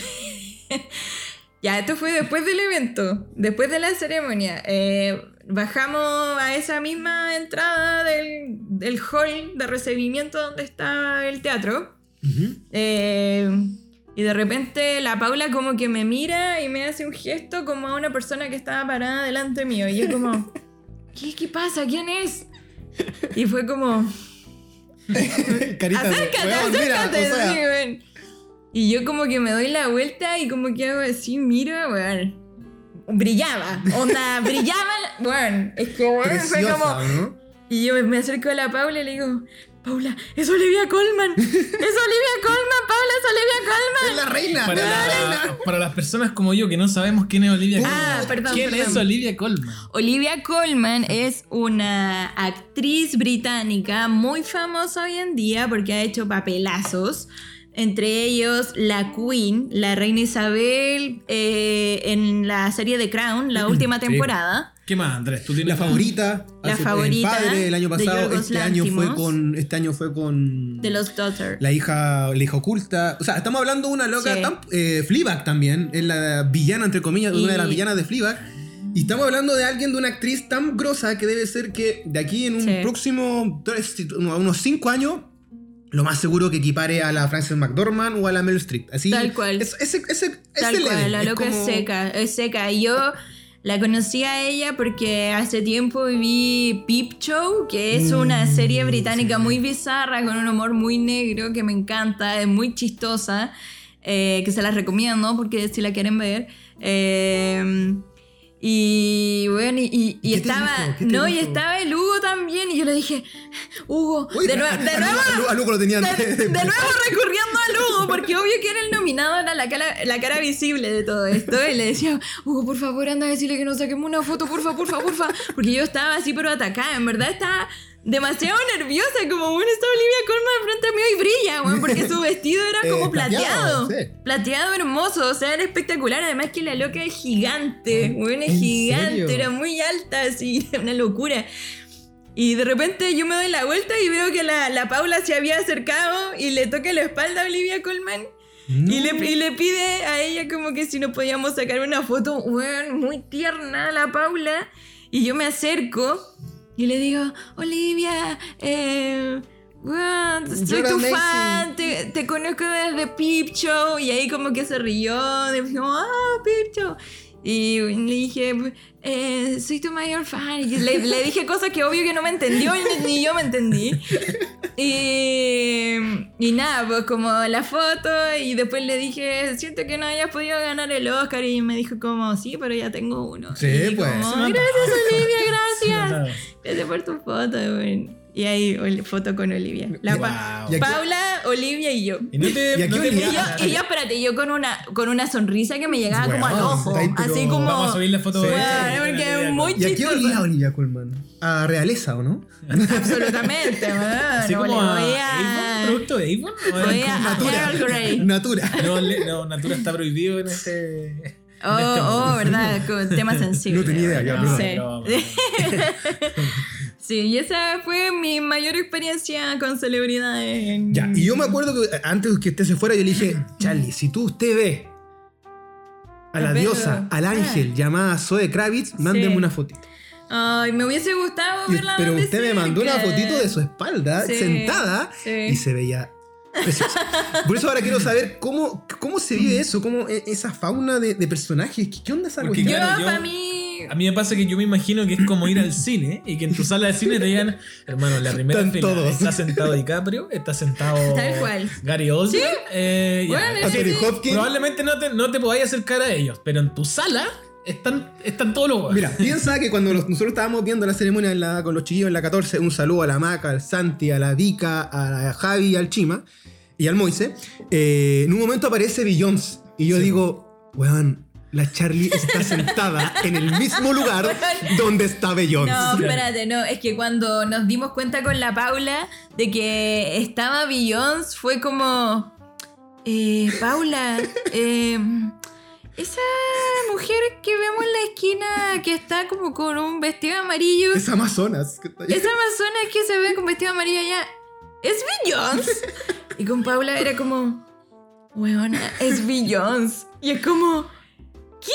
*laughs* ya, esto fue después del evento, después de la ceremonia. Eh, bajamos a esa misma entrada del, del hall de recibimiento donde está el teatro. Eh, y de repente la Paula como que me mira y me hace un gesto como a una persona que estaba parada delante mío. Y yo como, *laughs* ¿qué, qué pasa? ¿Quién es? Y fue como, *laughs* acércate, "Weón, mira, acércate. o sea, sí, weón. Y yo como que me doy la vuelta y como que hago así, miro, weón. brillaba. Onda, *laughs* brillaba. Bueno, es que fue como. ¿no? Y yo me, acerco a la Paula y le digo, Paula, es Olivia Colman. Es Olivia Colman, Paula, es Olivia Colman. Es la reina. Para, es la la- reina. para las personas como yo que no sabemos quién es Olivia Ah, Colman. perdón, ¿Quién perdón. es Olivia Colman? Olivia Colman es una actriz británica muy famosa hoy en día porque ha hecho papelazos. Entre ellos la Queen, la reina Isabel, eh, en la serie The Crown, la última Sí. temporada. ¿Qué más, Andrés? ¿Tú tienes La favorita. La hace- favorita El padre el año de pasado. Este año fue con. Este año fue con. De los Daughter. La hija, la hija oculta. O sea, estamos hablando de una loca Sí. tan. Eh, Fleabag también. Es la villana, entre comillas, Y- una de las villanas de Fleabag. Y estamos hablando de alguien, de una actriz tan grosa que debe ser que de aquí en un Sí. próximo. tres- unos 5 años. Lo más seguro que equipare a la Frances McDormand o a la Meryl Streep. Así, Tal cual. Es, ese, ese, Tal ese cual, la Es loca es como- seca, es seca. Y yo la conocí a ella porque hace tiempo vi Peep Show, que es una Mm, serie británica muy bizarra, con un humor muy negro, que me encanta, es muy chistosa, eh, que se la recomiendo porque si la quieren ver. Eh, y bueno, y, y- y ¿Qué te estaba. No, y estaba el Hugo también. Y yo le dije, Hugo, Uy, de, nue- a- de nuevo. a Lu- a Lugo lo tenían. De, de nuevo recurriendo a Hugo, porque obvio que era el nominado, era la cara, la cara visible de todo esto. Y le decía, Hugo, por favor, anda a decirle que nos saquemos una foto, porfa, porfa, porfa. Porque yo estaba así, pero atacada. En verdad estaba demasiado nerviosa, como, bueno, está Olivia Colman frente a mí y brilla, weón, porque su vestido era *laughs* Eh, como plateado, plateado. sí. Plateado hermoso, o sea, era espectacular. Además que la loca es gigante, weón, es ¿En gigante, serio? era muy alta, así, *laughs* una locura. Y de repente yo me doy la vuelta y veo que la, la Paula se había acercado y le toca la espalda a Olivia Colman. Y, le, y le pide a ella como que si nos podíamos sacar una foto, weón, muy tierna la Paula. Y yo me acerco y le digo, Olivia, eh, weón, soy You're tu amazing." fan, te, te conozco desde Peep Show. Y ahí como que se rió, dijo, ah, Peep Show. Y le dije, eh, soy tu mayor fan. Y le, le dije cosas que obvio que no me entendió y ni, ni yo me entendí. Y, y nada, pues como la foto y después le dije, siento que no hayas podido ganar el Oscar y me dijo como, sí, pero ya tengo uno. Sí, Y pues. como, gracias Olivia, *laughs* gracias. Gracias por tu foto, güey. Y ahí, foto con Olivia. La pa- Wow. Y aquí- Paula, Olivia y yo. Y no te, Y aquí no te- Y yo, Olivia- y yo, espérate, yo con una, con una sonrisa que me llegaba como al ojo. ahí, Así como. Vamos a subir la foto. Sí. de- Bueno, porque es muy ¿Y a qué olía Olivia Colman? A realeza, ¿o no? Absolutamente. *laughs* Así No, como le a a. producto de Avon. ¿O Voy es- a. Natura. Grey. Natura. *laughs* No, le- no, Natura está prohibido en este. Oh, en este oh, verdad, *laughs* con tema sensible. No tenía idea, ya, bueno, perdón. Sí. Y esa fue mi mayor experiencia con celebridades. en- Ya, y yo me acuerdo que antes que usted se fuera, yo le dije, Charlie, si tú usted ve a la diosa, al ángel llamada Zoe Kravitz, mándeme Ah. Sí. una fotito. Ay, me hubiese gustado verla pero usted me mandó una fotito de su espalda, Sí, sentada, sí. y se veía preciosa. Por eso ahora quiero *laughs* saber cómo, cómo se vive eso, cómo e- esa fauna de, de personajes. ¿Qué, onda esa Porque cuestión? Claro, yo- para mí. A mí me pasa que yo me imagino que es como ir al cine y que en tu sala de cine te digan, hermano, en la primera Están fila todos. está sentado DiCaprio, está sentado *laughs* Tal cual. Gary Oldman. eh, ya. Bueno, Así Anthony que Hopkins. Probablemente no te, no te podáis acercar a ellos, pero en tu sala están, están todos los huevos. Mira, piensa que cuando los- nosotros estábamos viendo la ceremonia en la- con los chiquillos en la 14, un saludo a la Maca, al Santi, a la Vika, a la Javi, al Chima y al Moise, eh, en un momento aparece Beyoncé y yo digo, weón, la Charlie está sentada en el mismo lugar *laughs* donde está Beyoncé. No, espérate, no, es que cuando nos dimos cuenta con la Paula de que estaba Beyoncé, fue como. Eh, Paula, *laughs* eh, esa mujer que vemos en la esquina que está como con un vestido amarillo, Es Amazonas. que está ahí. esa amazona que se ve con vestido amarillo allá, ¿es Beyoncé? *laughs* Y con Paula era como, weona, es Beyoncé. Y es como, *laughs*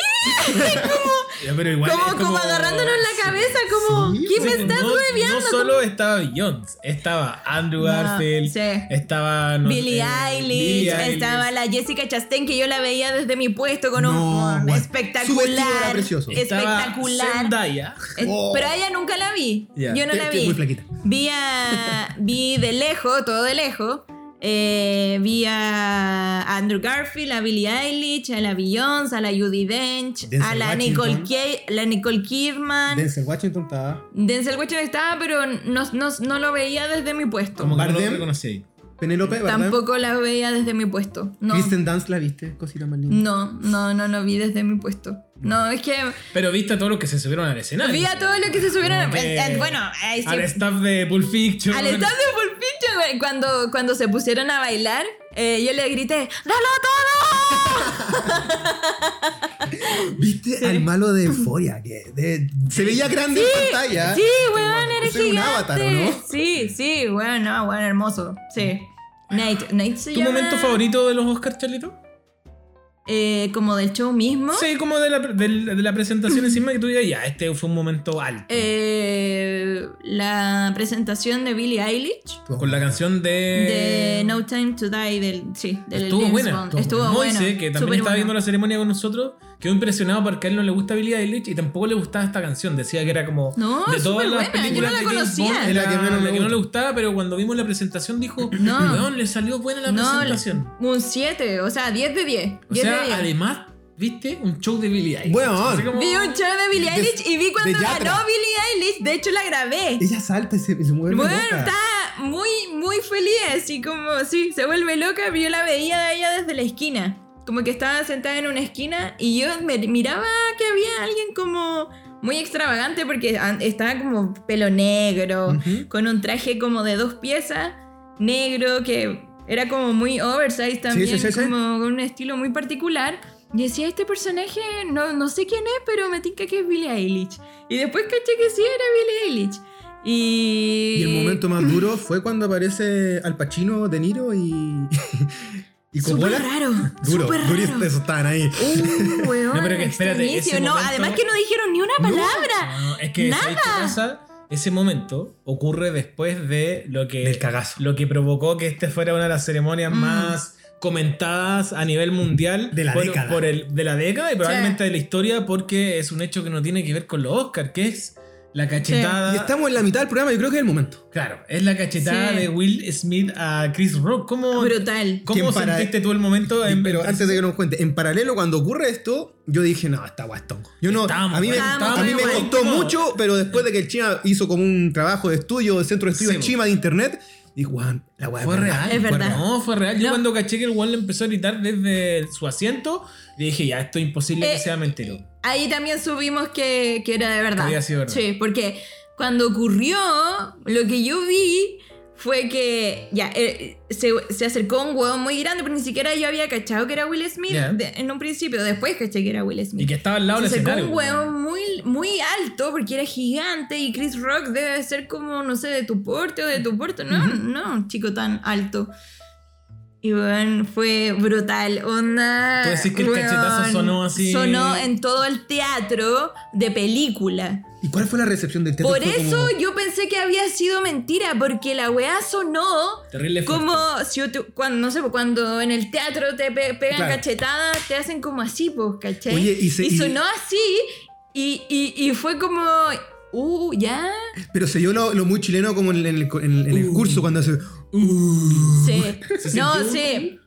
Ya, pero igual como, como agarrándonos la cabeza, como, Sí, ¿qué me Sí, estás no, hueveando? No solo estaba Beyoncé, estaba Andrew No, Garfield, sí. estaba no, Billie eh, Eilish, Billie Eilish. estaba la Jessica Chastain que yo la veía desde mi puesto con No, un espectacular, era precioso. Estaba espectacular. Zendaya. Es- Oh. Pero a ella nunca la vi. Yo no Que- la vi. muy flaquita. Vi, a- vi de lejos, todo de lejos, Eh, vi a Andrew Garfield, a Billie Eilish, a la Beyoncé, a la Judy Dench, Denzel a la. Nicole, la Nicole Kidman. Denzel Washington estaba. Denzel Washington estaba, pero no, no, no lo veía desde mi puesto. Como que no lo Bardem. reconocí ahí. Penélope, ¿verdad? Tampoco la veía desde mi puesto. No. Kristen Dance la viste, cosita más linda. No, no, no, no vi desde mi puesto. No, es que Pero viste a todos los que se subieron al escenario. vi a todo lo que se subieron. Que- eh, eh, bueno, ahí sí- Al staff de Pulp Fiction. al staff de Pulp *laughs* cuando, cuando se pusieron a bailar, eh, yo le grité, ¡Dalo todo! *laughs* ¿Viste al malo de Euphoria? Que de- se veía grande en pantalla. Sí, weón, eres era un gigante. avatar, ¿o no? Sí, sí, weón, no, weón, hermoso. Sí. Nate, Nate se ¿Tu llama- momento favorito de los Oscars, Charlito? Eh, como del show mismo. Sí, como de la, de la presentación encima que tú digas, ya, este fue un momento alto. Eh, la presentación de Billie Eilish. Con la canción de. De No Time to Die del sí del Estuvo buena. Bond. Estuvo Moise, bueno. que también estaba viendo la ceremonia con nosotros, quedó impresionado porque a él no le gusta Billie Eilish y tampoco le gustaba esta canción. Decía que era como. No, de todas las buena, yo películas no la de James conocía. Bond, Es la era que menos me la que no le gustaba, pero cuando vimos la presentación dijo: *clears throat* No. Weón, le salió buena la No, presentación. un 7, o sea, 10 de 10. O 10 de sea, 10. además, viste un show de Billie Eilish. Como- Vi un show de Billie De- Eilish y vi cuando de ganó Billie Eilish. De hecho, la grabé. Ella salta y se, se mueve Bueno, loca. está muy, muy feliz, así como, sí, se vuelve loca, pero yo la veía de ella desde la esquina. Como que estaba sentada en una esquina y yo me miraba que había alguien como muy extravagante porque estaba como pelo negro, con un traje como de dos piezas, negro, que era como muy oversized también, sí, sí, sí. como con un estilo muy particular. Y decía, este personaje, no, no sé quién es, pero me tinca que es Billie Eilish. Y después caché que sí era Billie Eilish. Y... Y el momento más duro fue cuando aparece Al Pacino, De Niro y. y Súper Coppola. raro. *laughs* Duro, súper durísimo, raro. eso estaban ahí. Uh, weón, *laughs* No, pero que espérate, ese. No, momento- además que no dijeron ni una palabra. No, es que ¿sabes qué pasa? Ese momento ocurre después de lo que, Del cagazo. lo que provocó que este fuera una de las ceremonias Mm. más comentadas a nivel mundial De la por- década. por el, de la década y probablemente Sí. de la historia porque es un hecho que no tiene que ver con los Oscars, que es la cachetada. Y estamos en la mitad del programa, yo creo que es el momento. Claro, es la cachetada Sí. de Will Smith a Chris Rock. ¿Cómo, Brutal. ¿cómo sentiste tú el momento? en- Pero antes de que nos cuente, en paralelo, cuando ocurre esto, yo dije, no, está guastongo. Yo no, a mí me, a mí me gustó mucho, pero después de que el Chima hizo como un trabajo de estudio, de centro de estudio Sí, Chima de internet, dije, Juan, la weá Fue es real. Es verdad. No, fue real. Yo No. cuando caché que el Juan le empezó a gritar desde su asiento, le dije, ya, esto es imposible que Eh, sea mentira. Ahí también subimos que, que era de verdad. Había sido verdad. Sí, porque cuando ocurrió, lo que yo vi fue que ya eh, se, se acercó un hueón muy grande, pero ni siquiera yo había cachado que era Will Smith de- en un principio. Después caché que era Will Smith. Y que estaba al lado del se acercó escenario. un hueón muy, muy alto porque era gigante y Chris Rock debe ser como, no sé, de tu porte o de tu porte. No, no, un chico tan alto. Y bueno, fue brutal. Onda. Tú decís que el cachetazo weón, sonó así- Sonó en todo el teatro de película. ¿Y cuál fue la recepción del teatro? Por Fue eso como- yo pensé que había sido mentira, porque la weá sonó Terrible como si yo te- cuando, no sé, cuando en el teatro te pe- pegan Claro. cachetadas, te hacen como así, pues, ¿cachai? Oye, y se- y- sonó así, y, y, y fue como, uh, ya. Pero se dio lo, lo muy chileno como en, el, en- en el curso cuando hace. Sí. ¿Se No, sí.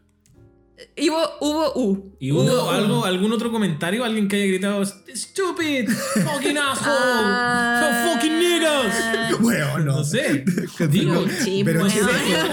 Hubo, hubo, uh. ¿Y hubo Hubo, algo, algún otro comentario? ¿Alguien que haya gritado Stupid! ¡Fucking *laughs* asshole! Ah. ¡So fucking niggas! Bueno, no. No sé. *laughs* Digo, Sí, Pero bueno. sí,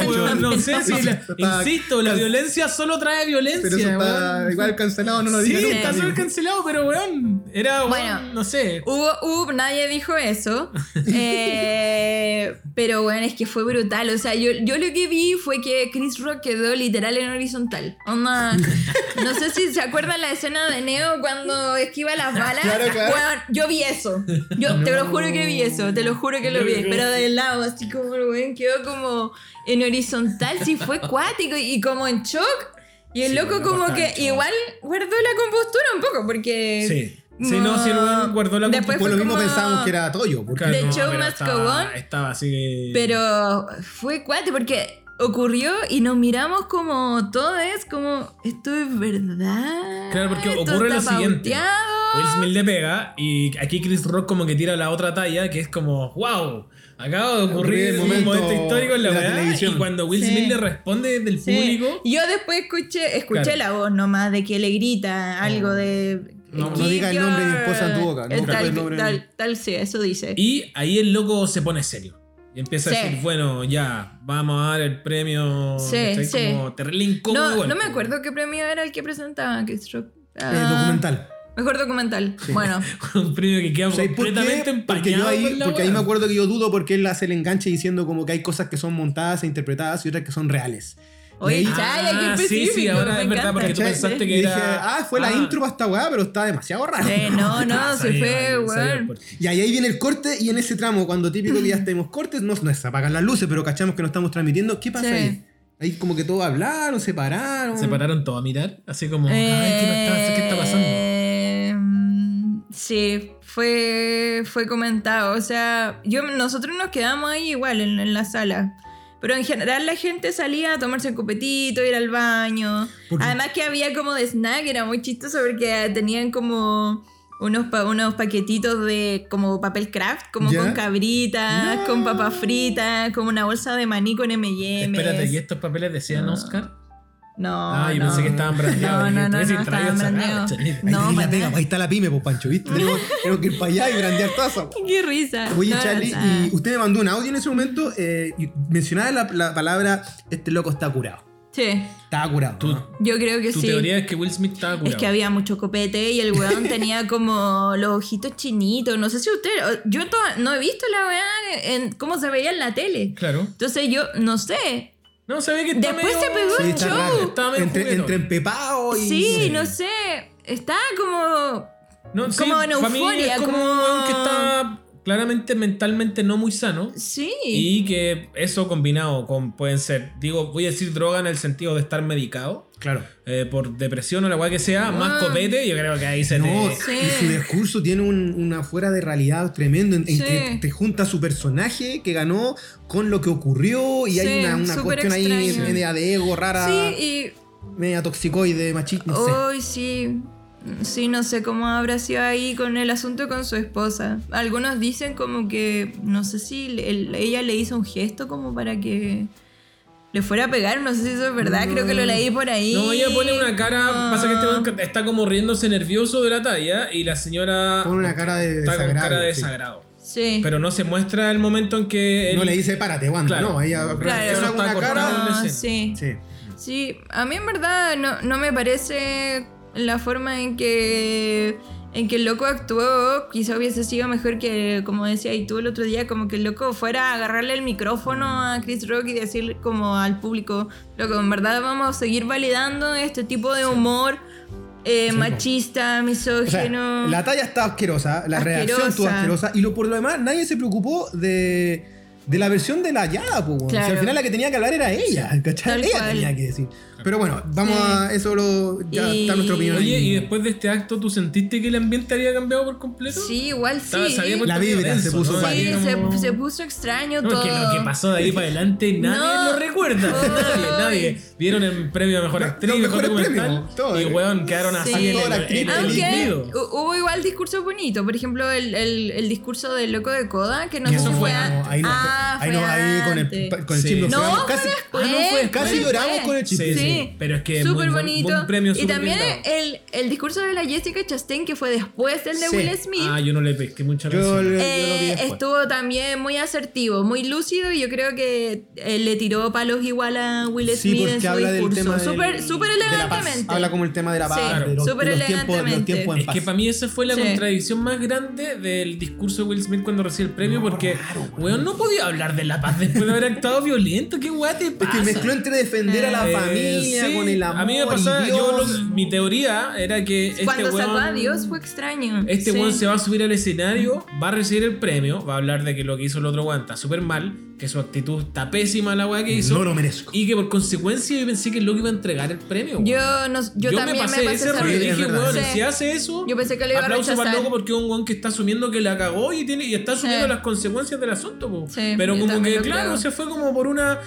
no, weón, no sé si la- insisto, la violencia solo trae violencia. Pero eso está weón. igual cancelado, no lo Sí, diga nunca. está súper cancelado, pero weón, era weón, Bueno. no sé. Hubo, hubo, nadie dijo eso. *laughs* Eh, pero bueno, es que fue brutal. O sea, yo, yo lo que vi fue que Chris Rock quedó literal en horizontal. Onda, *laughs* no sé si se acuerdan la escena de Neo cuando esquiva las balas. Claro, claro. Bueno, yo vi eso. Yo te lo juro que vi eso. Te lo juro que lo vi. Pero de lado, así como el weón quedó como en horizontal. Sí, fue cuático y como en shock. Y el Sí, loco como que shock. igual guardó la compostura un poco porque... Sí. Sí, no, si el weón guardó la Después Pues lo fue mismo pensábamos que era Toyo. porque- The no, show estaba-. Estaba así. Pero fue cuate porque ocurrió y nos miramos como todos, como, ¿esto es verdad? Claro, porque ¿Esto ocurre lo siguiente. Will Smith le pega y aquí Chris Rock como que tira la otra talla que es como, wow, acaba de ocurrir el un momento momento histórico en la, la weá", televisión. Y cuando Will Sí. Smith le responde del Sí. público, Yo después escuché, escuché Claro. la voz nomás de que le grita algo de. No, no "Keep diga el nombre de mi your-" esposa en tu boca, no Eh, diga tal, el nombre de mi- tal, tal, sí, eso dice. y ahí el loco se pone serio. Y empieza Sí. a decir, bueno, ya, vamos a dar el premio. Sí, ¿cachai? sí. Como no, no me acuerdo qué premio era el que presentaba Chris Rock. Eh, Ah, documental. Mejor documental. Bueno, *laughs* un premio que queda ¿Sabes por qué? completamente Porque, yo ahí, por porque ahí me acuerdo que yo dudo porque él hace el enganche diciendo como que hay cosas que son montadas e interpretadas y otras que son reales. Oye, ahí- chaya, qué Ah, sí, sí, específico. ahora me es verdad, encanta. porque tú pensaste Y que dije, era- ah, fue la Ah. intro para esta weá, pero está demasiado raro. Sí, no, no, *laughs* Ah, se fue, weón. Y ahí, ahí viene el corte y en ese tramo, cuando típico que ya tenemos cortes, no, no se apagan las luces, pero cachamos que no estamos transmitiendo. ¿Qué pasa Sí. ahí? Ahí como que todos hablaron, se pararon. Se pararon todos a mirar, así como, ay, ¿qué, está, ¿qué está pasando? Eh, Sí, fue, fue comentado. O sea, yo, nosotros nos quedamos ahí igual en, en la sala. Pero en general la gente salía a tomarse un copetito, ir al baño. Además que había como de snack, era muy chistoso porque tenían como unos, pa- unos paquetitos de como papel craft, como ¿Ya? con cabritas, No. con papas fritas, como una bolsa de maní con M&M's. Espérate, ¿y estos papeles decían No. Oscar? No, Ah, yo no. pensé que estaban brandeados. No, no, no. Ahí, No, ahí la pega, ahí está la pyme, pues Pancho, ¿viste? Tenemos, *laughs* tenemos que ir para allá y brandear weá. Qué risa. Oye, No, Charlie, y usted me mandó un audio en ese momento eh, y mencionaba la, la palabra este loco está curado. Sí, Estaba curado. Tú- ¿no? yo creo que Tu sí. teoría es que Will Smith estaba curado. Es que había mucho copete y el weón *laughs* tenía como los ojitos chinitos. No sé si usted. Yo no he visto la weá en cómo se veía en la tele. Claro. Entonces yo no sé. No, se ve que está Después medio- se pegó Sí, el está show. medio Entre, entre empepado y. Sí, no sé. Está como. No, sí, como en pa' mí euforia, es como, como- un que está claramente mentalmente no muy sano. Sí. Y que eso combinado con, pueden ser, digo, voy a decir droga en el sentido de estar medicado, Claro. eh, por depresión o la cual que sea, Ah. más copete, yo creo que ahí se No, te... Sí. y su discurso tiene un- una fuera de realidad tremendo en, en Sí. que te junta su personaje que ganó con lo que ocurrió y Sí, hay una, cuestión ahí media de ego rara, Sí, media toxicoide, machista, y. no sé. Hoy sí. Sí, no sé cómo habrá sido ahí con el asunto con su esposa. Algunos dicen como que, no sé si el- ella le hizo un gesto como para que le fuera a pegar, no sé si eso es verdad, creo que lo leí por ahí. No, ella pone una cara, No. pasa que este está como riéndose nervioso de la talla y la señora Pone una cara de está con desagrado. cara de sí. desagrado. Sí. Pero no se muestra el momento en que él... No le dice párate, Wanda, Claro. no, ella Claro. una cara. Ah, sí. Sí. Sí, a mí en verdad no, no me parece la forma en que en que el loco actuó, quizá hubiese sido mejor que, como decía y tú el otro día, como que el loco fuera a agarrarle el micrófono a Chris Rock y decir como al público, loco, en verdad vamos a seguir validando este tipo de humor eh, Sí, machista, O sea, misógino. la talla está asquerosa, la reacción estuvo asquerosa y lo, por lo demás nadie se preocupó de, de la versión de la Yada. Si al final la que tenía que hablar era ella, ¿cachai? Ella cual. tenía que decir. Pero bueno, vamos Sí. a eso lo, ya Y- está nuestra opinión. Oye, ahí. y después de este acto, ¿tú sentiste que el ambiente había cambiado por completo? Sí, igual Estaba- sí. Sí, La vibra se puso ¿no? como- se, se puso extraño No, todo. que lo que pasó de ahí para adelante *laughs* nadie No. lo recuerda. *laughs* Nadie, nadie. Vieron el premio a mejor actriz, mejor documental. y weón, quedaron así Sí. actriz en el. Aunque hubo igual discurso bonito. Por ejemplo, el, el, el discurso del loco de Coda, que no sé eso si fue- antes. ahí no, ah, ahí fue ahí con el, con el Sí. chip No, casi. Ah, fue después. casi lloramos con el chip. Sí. Pero es que Súper bonito. buen premio, y también el, el discurso de la Jessica Chastain, que fue después del de Sí. Will Smith. Ah, yo no le pesqué mucha Yo, atención. yo lo vi eh, estuvo también muy asertivo, muy lúcido y yo creo que eh, le tiró palos igual a Will Sí, Smith en su habla del discurso. tema del- Súper de la elegantemente. Habla como el tema de la paz, Sí, súper tiempos, elegantemente. tiempos Es paz. que para mí esa fue la Sí. contradicción más grande del discurso de Will Smith cuando recibe el premio, porque, weón, no podía hablar de la paz después de haber actuado violento. ¿Qué weá te Es pasa? que mezcló entre defender a la Eh, familia sí. con el amor. A mí me pasaba, y yo Dios. lo- mi teoría era que este Cuando weón, sacó a Dios fue extraño. Este Sí. weón se va a subir al escenario, va a recibir el premio, va a hablar de que lo que hizo el otro weón está súper mal, que su actitud está pésima la weá que hizo. No lo merezco. Y que por consecuencia yo pensé que el loco iba a entregar el premio. weón. Yo, no, yo, me también pasé me pasé ese rollo. Dije, weón, Sí. si hace eso, Yo pensé que lo iba a aplauso para el rechazar. loco porque es un weón que está asumiendo que la cagó y, tiene, y está asumiendo Sí. las consecuencias del asunto. Pero como que, lo claro, se fue como por una.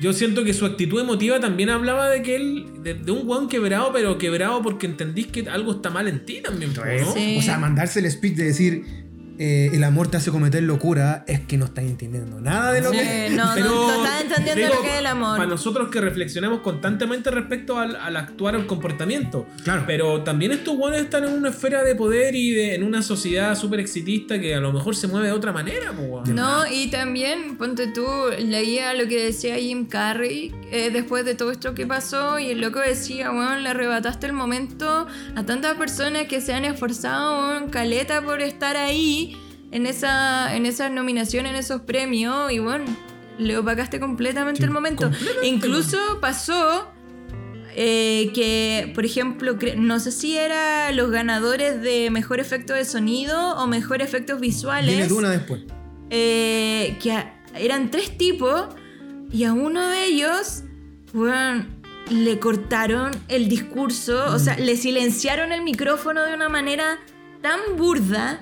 Yo siento que su actitud emotiva también hablaba de que él, de, de un weón quebrado, pero quebrado porque entendís que algo está mal en ti también, ¿no? Sí. O sea, mandarse el speech de decir eh, el amor te hace cometer locura es que no estás entendiendo nada de lo Sí, que. no, Pero, no, no estás entendiendo digo, lo que es el amor. Para nosotros que reflexionamos constantemente respecto al, al actuar o el comportamiento. Claro. Pero también estos buenos están en una esfera de poder y de, en una sociedad súper exitista que a lo mejor se mueve de otra manera, weón. No, y también, ponte tú, leía lo que decía Jim Carrey eh, después de todo esto que pasó y el loco decía, bueno, le arrebataste el momento a tantas personas que se han esforzado, weón, caleta por estar ahí en esa, en esas nominaciones, en esos premios y bueno, le opacaste completamente Sí, el momento. completamente, Incluso pasó eh, que, por ejemplo, no sé si era los ganadores de mejor efecto de sonido o mejor efectos visuales después. eh, que a- eran tres tipos y a uno de ellos, weón, le cortaron el discurso, o sea, le silenciaron el micrófono de una manera tan burda,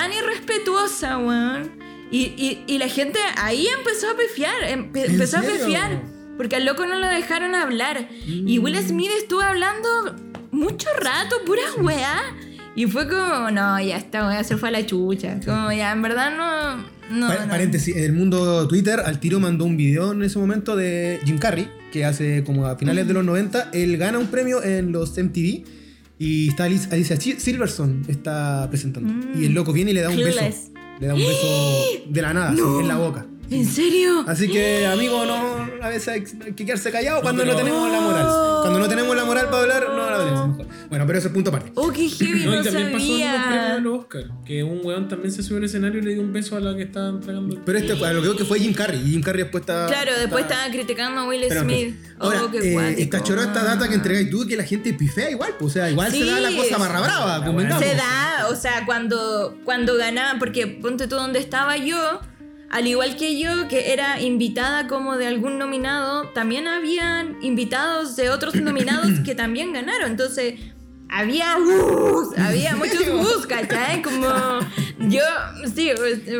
tan irrespetuosa, weón. Y, y- y la gente ahí empezó a pefiar, empe- ¿En empezó a serio? pefiar, porque al loco no lo dejaron hablar. Y Will Smith estuvo hablando mucho rato, pura weá. Y fue como, no, ya esta weá se fue a la chucha. Como ya, en verdad no. No, Pa- no. Paréntesis, el mundo Twitter al tiro mandó un video en ese momento de Jim Carrey, que hace como a finales de los 90, él gana un premio en los MTV y está Alicia, Alicia Sil- Silverstone está presentando. Mm. Y el loco viene y le da un beso. Le da un beso de la nada, *gasps* así, en la boca. ¿En serio? Así que, amigo, no, a veces hay que quedarse callado cuando no, pero- tenemos la moral. Cuando no tenemos la moral para hablar, no hablemos mejor. Bueno, pero ese es punto aparte. Oh, qué heavy, No, no, y también pasó en los premios sabía. de los Oscar, que un weón también se subió al escenario y le dio un beso a la que estaba entregando. el- Pero este, a lo que veo que fue Jim Carrey. Y Jim Carrey después está. Claro, después está- estaban criticando a Will Pero, Smith. Ahora, oh, qué eh, está esta data que entregáis tú que la gente pifea igual, pues, o sea, igual Sí, se da la cosa barra brava, la. Se da, o sea, cuando, cuando ganaban, porque ponte tú donde estaba yo, al igual que yo, que era invitada como de algún nominado, también habían invitados de otros *coughs* nominados que también ganaron. Entonces, había bus, había *laughs* muchos bus, ¿cachai? Como yo, sí,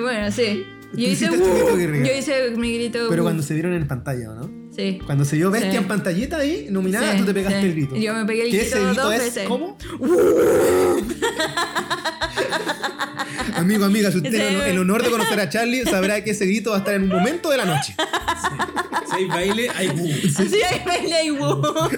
bueno, sí. Yo hice, "Uh", yo hice mi grito. Pero "Uh". cuando se vieron en pantalla, ¿o ¿no? Sí. Cuando se vio Bestia Sí. en pantallita ahí, nominada, Sí, tú te pegaste sí. el grito. Yo me pegué el ¿Qué grito ese grito dos es? veces. ¿Cómo? *laughs* *laughs* *laughs* Amigo, amiga, si usted tiene el honor de conocer a Charlie, sabrá que ese grito va a estar en un momento de la noche. Si hay baile, hay bu. Sí, hay baile y wow. *laughs*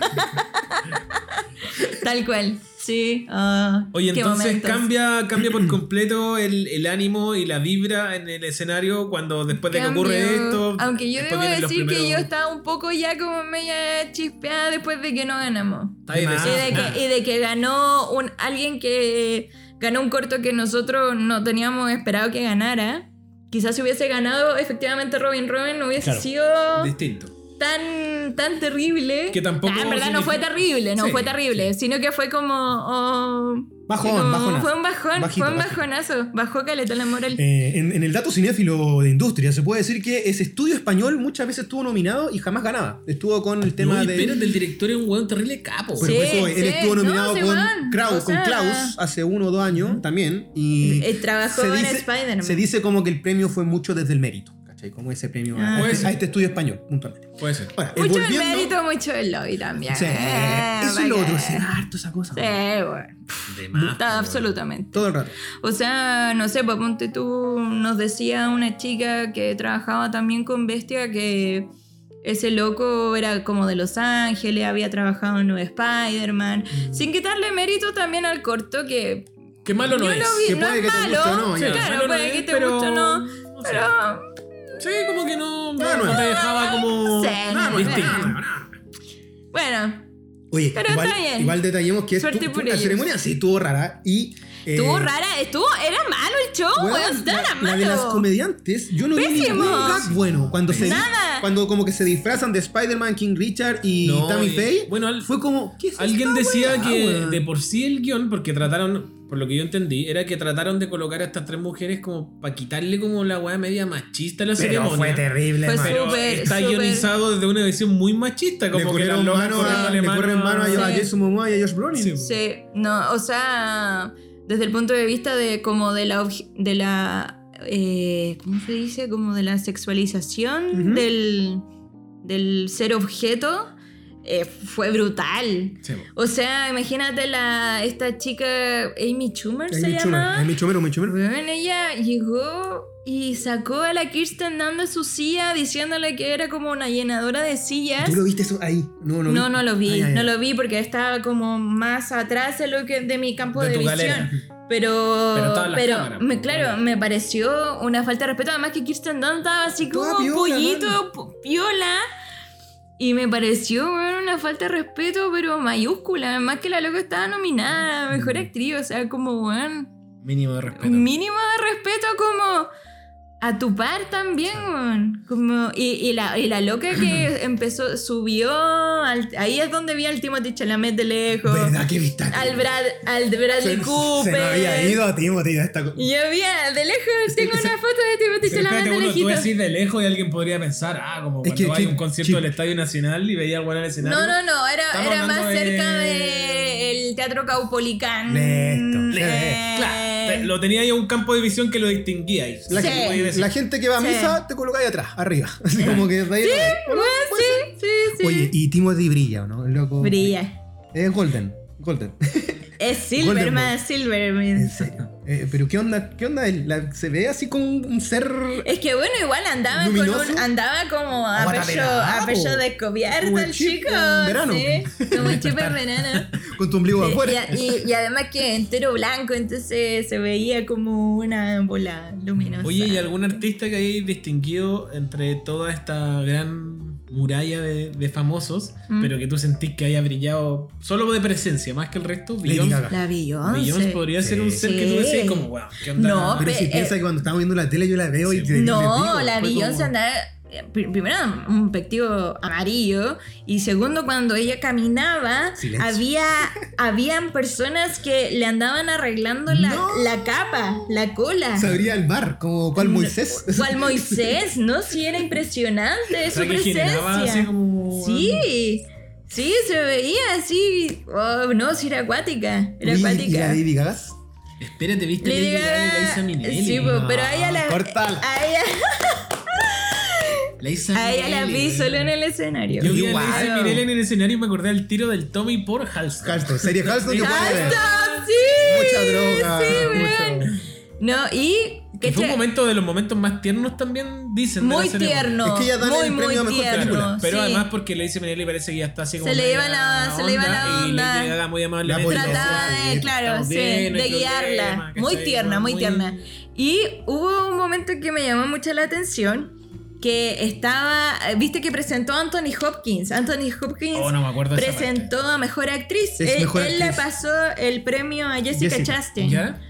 Tal cual. Sí. ah, Oye, entonces momentos. cambia, cambia por *clears throat* completo el, el ánimo y la vibra en el escenario cuando después de que ocurre esto. Aunque yo debo decir que yo estaba un poco ya como media chispeada después de que no ganamos. Está Y de, que, y de que ganó un, alguien que ganó un corto que nosotros no teníamos esperado que ganara. Quizás si hubiese ganado efectivamente Robin Robin no hubiese Claro. sido Distinto. tan, tan terrible. Que tampoco Ah, en verdad no fue terrible, no Sí, fue terrible, sino que fue como... oh, Bajón, bajonazo. Fue un bajón, Bajito, fue un bajito. bajonazo. Bajó caleta la moral. Eh, en, en el dato cinéfilo de industria se puede decir que ese estudio español muchas veces estuvo nominado y jamás ganaba. Estuvo con el tema no, de. espérate, el director es un weón terrible capo. Pero Sí, por eso él estuvo no, nominado con. Kraus, O con Klaus hace uno o dos años también. Y Eh, trabajó se en Spider-Man. se dice como que el premio fue mucho desde el mérito. ¿Cachai? Como ese premio a- Ah. a, Puede este, ser. a este estudio español, puntualmente. Puede ser. Ahora, Mucho el mérito, mucho el lobby también. Sí, Eh, eso ¿para es lo otro, es harto esa cosa. Sí, bueno. De más, Está weón. absolutamente. Todo el rato. O sea, no sé, pues ponte tú, nos decía una chica que trabajaba también con Bestia que ese loco era como de Los Ángeles, había trabajado en Nuevo Spider-Man, Mm. sin quitarle mérito también al corto que... Qué malo no es. vi, Que no puede es que te malo, guste o no, Sí, claro, malo no puede es, que te pero- guste o no, pero... Sí, como que no, Ah, no no. te dejaba como. Sí, Nada, no, distinto. bueno. Bueno, Oye, Pero igual, está bien. igual detallemos que Suerte estu- por la ceremonia sí estuvo rara y. eh, estuvo rara, estuvo, era malo el show, estaba la, malo. la de las comediantes, yo no vi Pésimo. ningún gag bueno. Cuando se Nada. cuando como que se disfrazan de Spider-Man, King Richard y No, Tammy Faye, bueno, al- fue como. ¿qué es Alguien decía que de por sí el guion, porque trataron, por lo que yo entendí, era que trataron de colocar a estas tres mujeres como para quitarle como la weá media machista a la Pero ceremonia. fue terrible, Fue. Pero Súper, está súper. guionizado desde una visión muy machista, Le como que corrieron las locas mano a, corriéndole le corren mano a, Sí. a Jason Momoa y a Josh Brolin. Sí. Sí, no, o sea, desde el punto de vista de como de la obje- de la eh, ¿cómo se dice? Como de la sexualización del del ser objeto eh, fue brutal. Sí. O sea, imagínate la, esta chica Amy Schumer se Amy Schumer, llama. Amy Schumer, Amy Schumer. Weón, ella llegó y sacó a la Kirsten dando su silla diciéndole que era como una llenadora de sillas. ¿Tú lo viste eso ahí? No, no, No, no lo vi, Ay, ay, no ay. lo vi porque estaba como más atrás de lo que de mi campo De de, tu visión. galera. Pero, Pero pero cámaras, me, claro, me pareció una falta de respeto. Además que Kirsten Dunst estaba así como piola, pollito, po- piola. Y me pareció una falta de respeto, pero mayúscula. Además que la loca estaba nominada Mejor Actriz. O sea, como, weón, Mínimo de respeto. mínimo de respeto como a tu par también, weón. Como, y, y la, y la loca que *clears throat* empezó, subió, al- ahí es donde vi al Timothy Chalamet de lejos. ¿Verdad que viste? Al, Brad, al Bradley se, Cooper. se me había ido a Timothy de esta yo vi a- de lejos, tengo una foto de Timothy Chalamet espérate, de uno, tú decís de lejos y alguien podría pensar, ah, como Es cuando que- hay un concierto del Estadio Nacional y veía al en el escenario. No, no, no, era, era más de- cerca del Teatro Caupolicán. Listo. Eh, Claro, te- lo tenía ahí a un campo de visión que lo distinguíais. La, Sí. gente, Podía decir. la gente que va a Sí. misa te colocáis atrás, arriba. *laughs* Así como que de ahí- Bueno, sí, sí, sí. Oye, y Timothy brilla, ¿o ¿no? El loco. Brilla. Es Golden. Golden. Es *laughs* Silverman, Silverman. en serio. Eh, pero ¿qué onda? ¿Qué onda? él? La- se ve así como un un ser. Es que bueno, igual andaba con un, andaba como a pecho, a pecho descubierto Como el chico. en verano. Sí, como el chip en verano. *laughs* con tu ombligo afuera. y- y además que entero blanco, entonces se veía como una bola luminosa. Oye, ¿y algún artista que hayáis distinguido entre toda esta gran muralla de, de famosos, Mm. pero que tú sentís que haya brillado solo de presencia, más que el resto? Beyoncé. La Beyoncé. Beyoncé podría ser un Sí. ser que tú decís como, wow, ¿qué onda? No, Pero si pe- piensa eh, que cuando estamos viendo la tele yo la veo y te- No, digo, la Beyoncé como- andaba. Eh, pri- Primero, un vestido amarillo. Y segundo, cuando ella caminaba, Silencio. había habían personas que le andaban arreglando la, No. la capa, la cola. Se abría el bar, como cual Moisés. Cual *laughs* Moisés, ¿no? Sí, era impresionante *laughs* O sea, su así presencia. como... Sí, sí, se veía así. Oh, no, sí, era acuática. Era Oye, ¿Y la acuática. Espérate, ¿viste Lady Lady Gaga y Gaga- Liza Minnelli? Sí, No, pero a ella la. córtala. A ella, Liza a ella la vi solo en el escenario. Yo vi a. Liza Minnelli en el escenario y me acordé del tiro del Tommy por Halston. Halston, serie Halston que. ¡Halston! ¡Sí! Mucha droga. Sí, mucho- weón. No, y. Que fue un momento de los momentos más tiernos también, dicen. de la Muy tierno. Es que ella dan muy, el muy premio a mejor tierno. película. Pero sí. además porque le dice Minnelli parece que ya está así como Se le iba la- se le iba la Y onda. Lady Gaga muy La amablemente le Trataba de, "Sí, claro, sí, bien, de guiarla. problema", muy tierna, muy tierna. Y hubo un momento que me llamó mucho la atención. Que estaba. Viste que presentó a Anthony Hopkins. Anthony Hopkins Oh, no me acuerdo de esa presentó a mejor actriz. Es él mejor él le pasó el premio a Jessica, Jessica. Chastain. ¿Ya?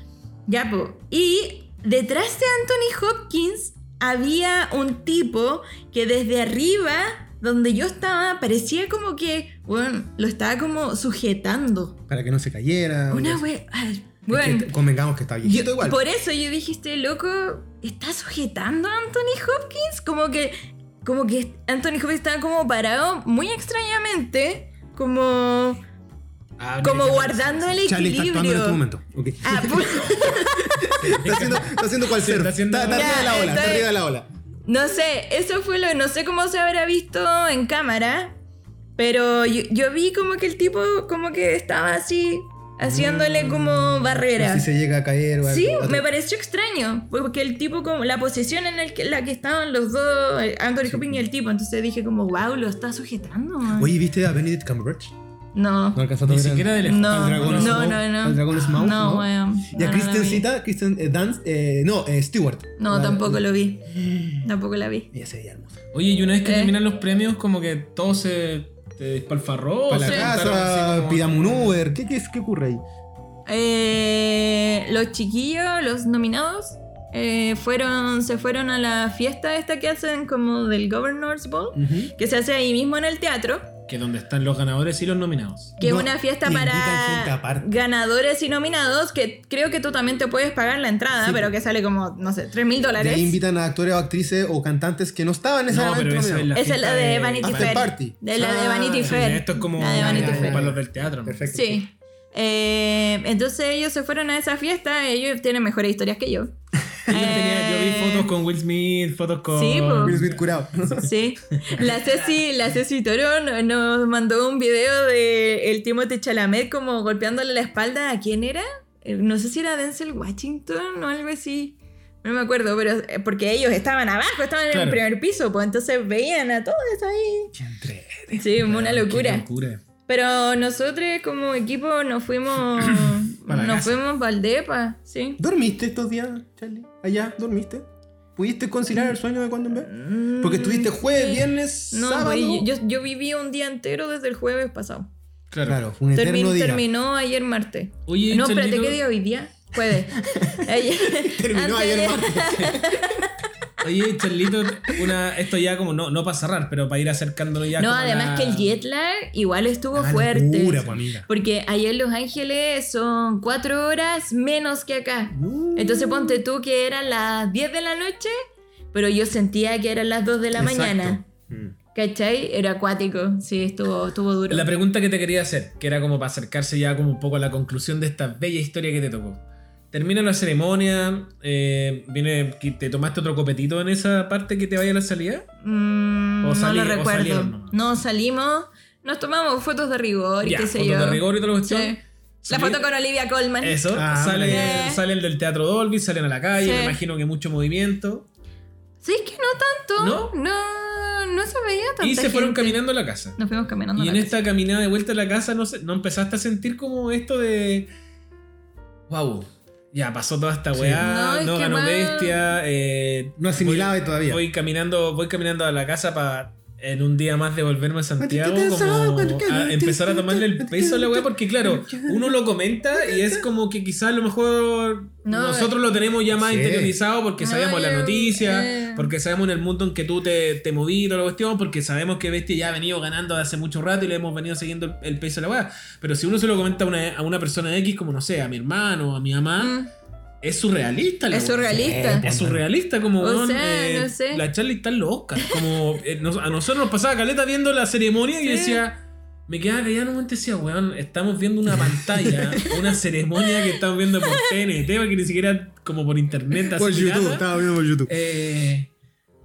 Ya, po. Y detrás de Anthony Hopkins había un tipo que desde arriba, donde yo estaba, parecía como que, bueno, lo estaba como sujetando. Para que no se cayera. Una Es que Bueno, convengamos que está viejito yo- igual. por eso yo dije, este loco está sujetando a Anthony Hopkins. Como que, como que Anthony Hopkins estaba como parado muy extrañamente, como, Ah, como guardando el Charlie está actuando en este equilibrio. momento. Ah, *laughs* Está haciendo, está haciendo cual Sí, surf. está haciendo- Está, está arriba de la ola, está estoy- arriba de la ola. No sé, eso fue lo. No sé cómo se habrá visto en cámara. Pero yo, yo vi como que el tipo, como que estaba así, haciéndole como barrera. Si se llega a caer o algo. Sí, Otro- me pareció extraño. Porque el tipo, como la posición en el que- la que estaban los dos, eh, Anthony Hopkins y el tipo. Entonces dije, como, wow, lo está sujetando. man". Oye, ¿viste a Benedict Cumberbatch? no. No alcanzaste a Ni siquiera de lejos. No, dragón no, Smaug, no, no. al dragón Smaug, No, ¿no? weón. Y a No, no Kristen Kristen eh, Dance, eh, no, eh, Stewart. No, La- tampoco lo vi. *gasps* Tampoco la vi. Ella se veía hermosa. Oye, y una vez que Eh. terminan los premios, como que todo se te despalfarró. Para se la casa, como- pidamos un Uber. ¿Qué, qué, es- qué ocurre ahí? Eh, los chiquillos, los nominados, eh, fueron, se fueron a la fiesta esta que hacen como del Governor's Ball, que se hace ahí mismo en el teatro, Que donde están los ganadores y los nominados. que es No, una fiesta para ganadores y nominados, que creo que tú también te puedes pagar la entrada, Sí. pero que sale como, no sé, 3 mil De dólares. ahí invitan a actores o actrices o cantantes que no estaban No, necesariamente pero esa es la Esa es la de Vanity After Fair. Party. De la de Ah, Vanity sí, Fair. Esto es como La de Vanity Fair. para los del teatro. ¿no? Perfecto. Sí. Eh, entonces ellos se fueron a esa fiesta, ellos tienen mejores historias que yo. *laughs* Yo, tenía- yo vi Eh, fotos con Will Smith, fotos con. Sí. Will Smith curado. *laughs* Sí. La Ceci, la Ceci Toro no- nos mandó un video de el Timothée Chalamet como golpeándole la espalda. ¿A quién era? Eh, No sé si era Denzel Washington o algo así. No me acuerdo, pero eh, porque ellos estaban abajo, estaban en el primer piso, pues entonces veían a todos ahí. Sí, una Qué locura. locura. Pero nosotros como equipo nos fuimos *clears throat* nos casa. fuimos para el depa, sí. ¿Dormiste estos días, Charlie? ¿Allá? ¿Dormiste? ¿Pudiste conciliar el sueño de cuando en vez? Mm, Porque estuviste jueves, sí. viernes, No, sábado. pues, yo, yo viví un día entero desde el jueves pasado. Claro. Claro, fue un eterno Termin- día. terminó ayer martes. Oye, no, espérate, ¿qué día hoy día? Jueves. *laughs* Ayer- Terminó antes ayer martes. *laughs* Oye, Charlito, una, esto ya como no, no para cerrar, pero para ir acercándolo ya. No, además la- que el jet lag igual estuvo fuerte. locura, pues, amiga. Porque allá en Los Ángeles son cuatro horas menos que acá. No. Entonces ponte tú que eran las 10 de la noche, pero yo sentía que eran las 2 de la Exacto. mañana. Mm. ¿Cachai? Era acuático. Sí, estuvo, estuvo duro. La pregunta que te quería hacer, que era como para acercarse ya como un poco a la conclusión de esta bella historia que te tocó. Termina la ceremonia, eh, viene, ¿te tomaste otro copetito en esa parte que te vaya a la salida? Mm, O salí- no lo recuerdo. salieron no, salimos, nos tomamos fotos de rigor y Ya, qué sé fotos yo. de rigor y toda la cuestión. Sí. La foto con Olivia Colman. Eso, Ah, sale- salen del Teatro Dolby, salen a la calle, Sí. me imagino que mucho movimiento. Sí, es que no tanto. ¿No? No, no se veía tanta Y se fueron gente. caminando a la casa. Nos fuimos caminando. Y a en la esta caminada de vuelta a la casa, no, sé, ¿no empezaste a sentir como esto de. ¡Wow! Ya pasó toda esta Sí. weá, No, no, ganó bestia. eh, No asimilaba voy, todavía. Voy caminando, voy caminando a la casa para en un día más devolverme a Santiago, como a empezar a tomarle el peso a la weá, porque claro, uno lo comenta y es *laughs* como que quizás a lo mejor No, nosotros lo tenemos ya más Sí. interiorizado porque No, sabemos la noticia, eh. porque sabemos en el mundo en que tú te, te moví y toda la cuestión, porque sabemos que Bestia ya ha venido ganando hace mucho rato y le hemos venido siguiendo el, el peso de la weá. Pero si uno se lo comenta a una, a una persona X, como no sé, a mi hermano, a mi mamá, Mm, es surrealista. la Es surrealista. Es surrealista, como O weón, sea, eh, no sé. la Charlie está en los Oscars. Como eh, nos- a nosotros nos pasaba caleta viendo la ceremonia y decía. Me quedaba callado en un momento y decía, weón, estamos viendo una pantalla, *laughs* una ceremonia que estamos viendo por TNT, porque ni siquiera como por internet. así Por YouTube, pirata. estaba viendo por YouTube. Eh,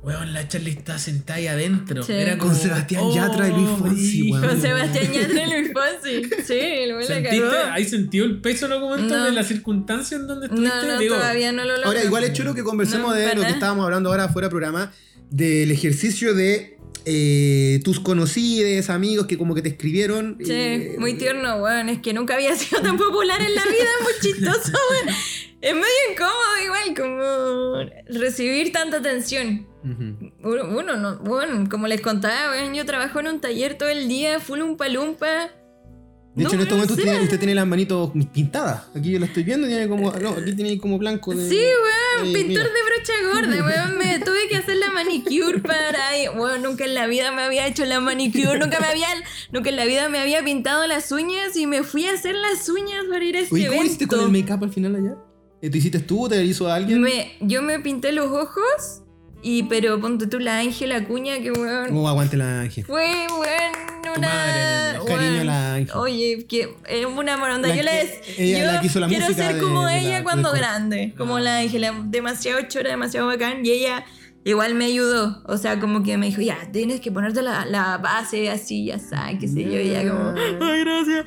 weón, la Charlie está sentada ahí adentro. Sí. Era Con Sebastián Yatra y Luis Fonsi, brígido. weón. Con Sebastián Yatra y Luis Fonsi. Sí, el güey la ¿Sentiste, cagó. ¿Ahí sentió el peso en algún momento No. de la circunstancia en donde estuviste? No, no, Digo, todavía no lo logro. Ahora, igual es chulo que conversemos No, de para lo que estábamos hablando ahora fuera de programa, del ejercicio de eh, tus conocidos, amigos que como que te escribieron. Sí, eh, muy tierno, weón. Es que nunca había sido tan popular en la vida, es muy chistoso, weón. Es medio incómodo igual, como recibir tanta atención. Ujú. Uno, uno no, bueno, como les contaba, yo trabajo en un taller todo el día, full un palumpa. De hecho, No, en estos momentos no usted, usted tiene las manitos pintadas. Aquí yo lo estoy viendo, tiene como. No, aquí tiene como blanco. De, Sí, weón, Eh, pintor mira. de brocha gorda, weón. Me tuve que hacer la manicure para. Weón, nunca en la vida me había hecho la manicure, nunca me había. Nunca en la vida me había pintado las uñas y me fui a hacer las uñas para ir a este Oye, ¿cómo hiciste evento. con el make-up al final allá? ¿Te hiciste tú? ¿Te hizo alguien? Me- yo me pinté los ojos, y pero ponte tú la Ángela Cuña, que weón. Oh, aguante la Ángel. Fue, weón, una. madre, weón. cariño a la Ángel. Oye, que es una. La yo les. ella yo la la quiero ser de- como de la- ella cuando grande. Como Ah. la Ángela. Demasiado chora, demasiado bacán. Y ella igual me ayudó. O sea, como que me dijo, ya, tienes que ponerte la, la base así, ya sabes, qué sé yo. Y ella como, ay, gracias.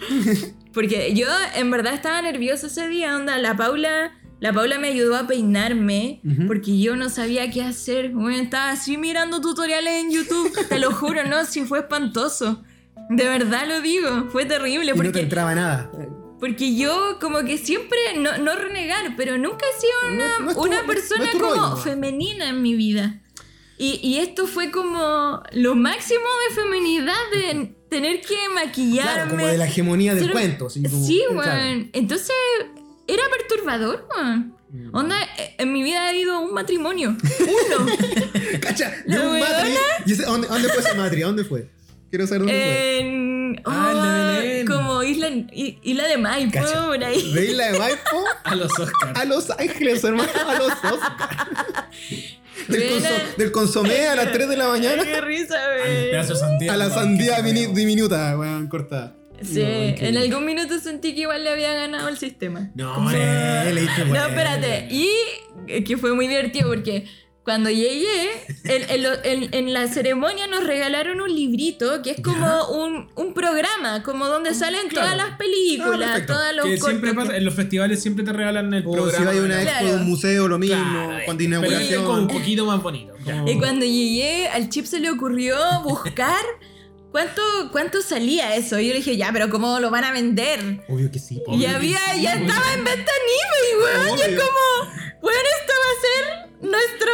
*laughs* Porque yo en verdad estaba nerviosa ese día, onda. La Paula. La Paula me ayudó a peinarme porque yo no sabía qué hacer. Bueno, estaba así mirando tutoriales en YouTube. Te lo juro, no, sí fue espantoso. De verdad lo digo, fue terrible. Y no te Porque, entraba nada. porque yo como que siempre, no, no renegar, pero nunca he sido una, No- no es tu- una persona como femenina en mi vida. Y, y esto fue como lo máximo de feminidad, de tener que maquillarme. Claro, como de la hegemonía del Ser- cuento. Sí, claro. weón. Entonces, era perturbador, weón. Mm. Onda, eh, en mi vida ha habido un matrimonio. Uno. *laughs* Cacha, de un matri. ¿Y ese- dónde, dónde fue ese matri? ¿A dónde fue? Quiero saber dónde fue. en. Ah, de oh, Belén. como isla, isla de Maipo, Cacha. por ahí. De Isla de Maipo *laughs* A los Oscars. a Los Ángeles, hermano. A los *laughs* Oscars. Del, conso- del consomé a las 3 de la mañana Qué risa, sandía. a la sandía diminuta, weón, cortada. Sí, en algún minuto sentí que igual le había ganado el sistema. No, Eh, le dije, No, bueno. espérate. Y que fue muy divertido porque cuando llegué, en, en lo- en- en la ceremonia nos regalaron un librito que es como un, un programa, como donde salen claro. todas las Ah, películas, perfecto. todos los Que siempre pasa, en los festivales siempre te regalan el O programa. si a una expo Claro. de un museo, lo mismo, Claro, cuando pero inauguración. como un poquito más bonito. como- Y cuando llegué, al chip se le ocurrió buscar *laughs* cuánto, cuánto salía eso. Y yo le dije, ya, pero ¿cómo lo van a vender? Obvio que sí. po. Y había, ya estaba en venta en eBay, weón. Y es Obvio. como, bueno, esto va a ser nuestro,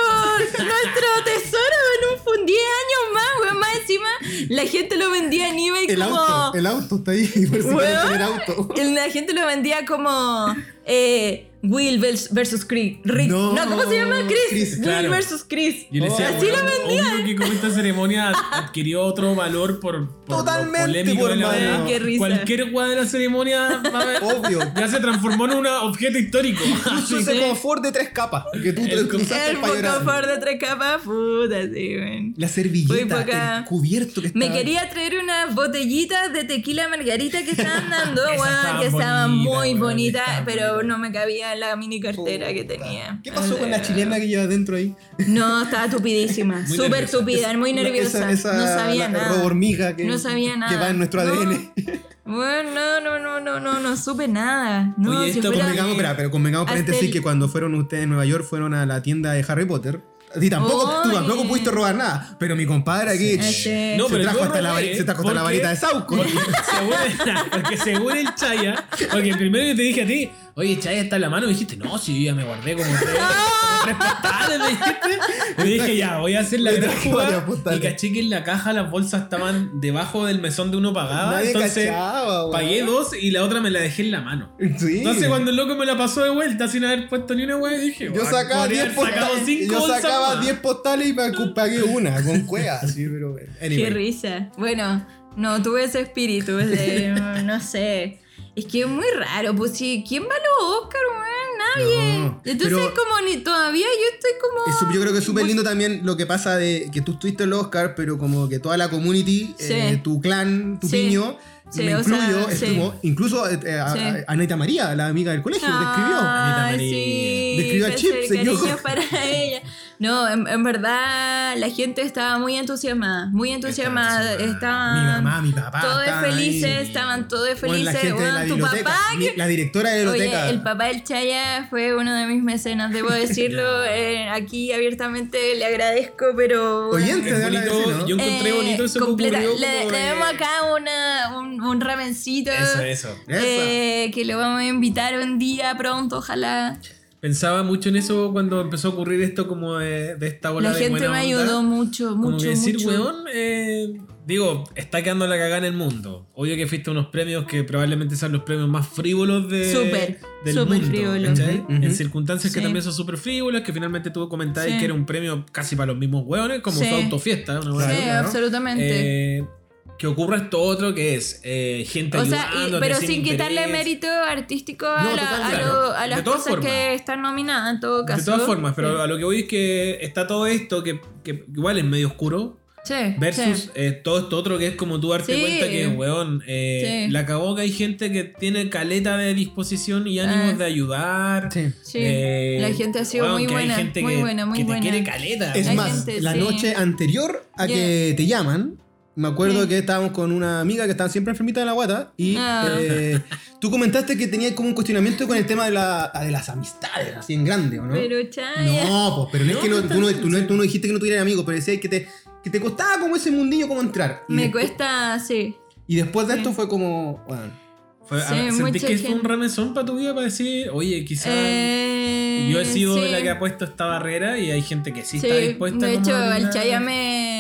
nuestro *laughs* tesoro en un fun 10 años más, weón. Más encima, la gente lo vendía en eBay El como. auto, el auto está ahí, *laughs* por si Weón. tener auto. La gente lo vendía como eh, Will vers- versus Chris. Rick. No, No, ¿cómo se llama? Chris. Chris, Will claro. versus Chris. Yo le decía, Así weón, lo que con esta ceremonia *laughs* adquirió otro valor por, por Totalmente, lo polémico por de la. Qué risa. Cualquier weá de la ceremonia va a *laughs* haber- Obvio. ya se transformó en un objeto histórico. *laughs* Incluso ese confort de tres capas que tú te El usaste El confort de tres capas, puta, sí, weón. La servilleta, poca- el cubierto que Me estaba- quería traer unas botellitas de tequila margarita que estaban dando, estaban que estaban muy bonitas, pero no me cabía en la mini cartera que tenía. ¿Qué pasó con la chilena que lleva dentro ahí? No, estaba tupidísima, súper tupida, muy nerviosa. Esa, esa no sabía la, nada. hormiga que, No sabía nada. que va en nuestro No. ADN. Bueno, no, no, no, no, no, no supe nada. No, Oye, si esto fuera- Convengamos, espera, pero convengamos paréntesis el- que cuando fueron ustedes en Nueva York fueron a la tienda de Harry Potter. Y tampoco, tú tampoco pudiste robar nada. Pero mi compadre aquí Sí. Este- No, se, pero trajo hasta la, se trajo hasta la ¿por varita de Sauco. Porque según, *laughs* porque según el Chaya, porque primero yo te dije a ti, oye, Chaya está en la mano, me dijiste, no, sí, yo ya me guardé como tres, *laughs* como tres postales, me dijiste. Y dije, ya, voy a hacer la Me gran jugada. Y caché que en la caja las bolsas estaban debajo del mesón de uno pagaba. Nadie entonces cachaba, pagué dos y la otra me la dejé en la mano. Sí. Entonces cuando el loco me la pasó de vuelta sin haber puesto ni una wea, dije, Yo "Guau, sacaba podría 10 haber sacado postales. Yo sacaba más". 10 postales y pa- pagué una con cueva. Sí, pero. anyway. Qué risa. Bueno, no tuve ese espíritu de, no sé. Es que es muy raro, pues sí, ¿quién va a los Oscar, weón? Nadie. No, Entonces pero- como ni todavía yo estoy como... Es sup- yo creo que es súper lindo también lo que pasa de que tú estuviste en los Oscar, pero como que toda la community, Sí. eh, tu clan, tu Sí. piño, Sí, me incluyo, sea, sí. estuvo, incluso eh, a, Sí. a- Anita María, la amiga del colegio, te escribió. Anita María. sí. Describió a Chip, señor. para ella. No, en, en verdad la gente estaba muy entusiasmada, muy entusiasmada. Estaban Mi mamá, mi papá. todos estaban felices, ahí. estaban todos Bueno, felices. la gente de la tu biblioteca, papá mi- la directora de la biblioteca. Oye, el papá del Chaya fue uno de mis mecenas, debo *laughs* decirlo. eh, aquí abiertamente le agradezco, pero. bueno, Oyente de bonito, yo encontré eh, bonito eso completa- ocurrió Le, como le damos acá una, un, un ramencito. Eso, eso. Eh, que lo vamos a invitar un día pronto, ojalá. Pensaba mucho en eso cuando empezó a ocurrir esto como de, de esta ola La de gente buena me onda. ayudó mucho, Como mucho, que decir, mucho. weón, eh, digo, está quedando la cagada en el mundo. Obvio que fuiste a unos premios que probablemente sean los premios más frívolos de, Súper, del súper mundo. frívolos. En circunstancias que también son súper frívolas, que finalmente tú comentabas Sí. que era un premio casi para los mismos weones, como Sí. su autofiesta. Una Sí, claro. absolutamente. Eh, que ocurra esto otro que es eh, gente O sea, y- ayudándote pero sin sin quitarle mérito artístico a, No, la- total, a claro. lo- a De las cosas formas. que están nominadas en todo caso. De todas formas, pero Sí. a lo que voy es que está todo esto que, que igual es medio oscuro. Sí, Versus sí. eh, todo esto otro que es como tú darte Sí. cuenta que, weón, eh, Sí. la cagó que hay gente que tiene caleta de disposición y ánimos Ah. de ayudar. Eh, la gente ha sido weón, muy hay buena, gente muy que, buena, muy que buena. te quiere caleta. Es más, gente, la sí. noche anterior a que te llaman, me acuerdo Sí. que estábamos con una amiga que estaba siempre enfermita de la guata y Ah. eh, tú comentaste que tenías como un cuestionamiento con el tema de, la, de las amistades, así en grande, ¿o no? Pero Chaya. No, pues, pero no, es que no, tú, no, tú, no, tú no dijiste que no tuvieras amigos, pero decías que te, que te costaba como ese mundillo como entrar. Y me después- cuesta, sí. Y después de Sí. esto fue como, bueno, Fue- Sí, a- ¿Sentís que fue un gente. ramezón para tu vida para decir, oye, quizás Eh, yo he sido sí. la que ha puesto esta barrera y hay gente que sí, Sí, está dispuesta de como hecho, a el? Chaya me,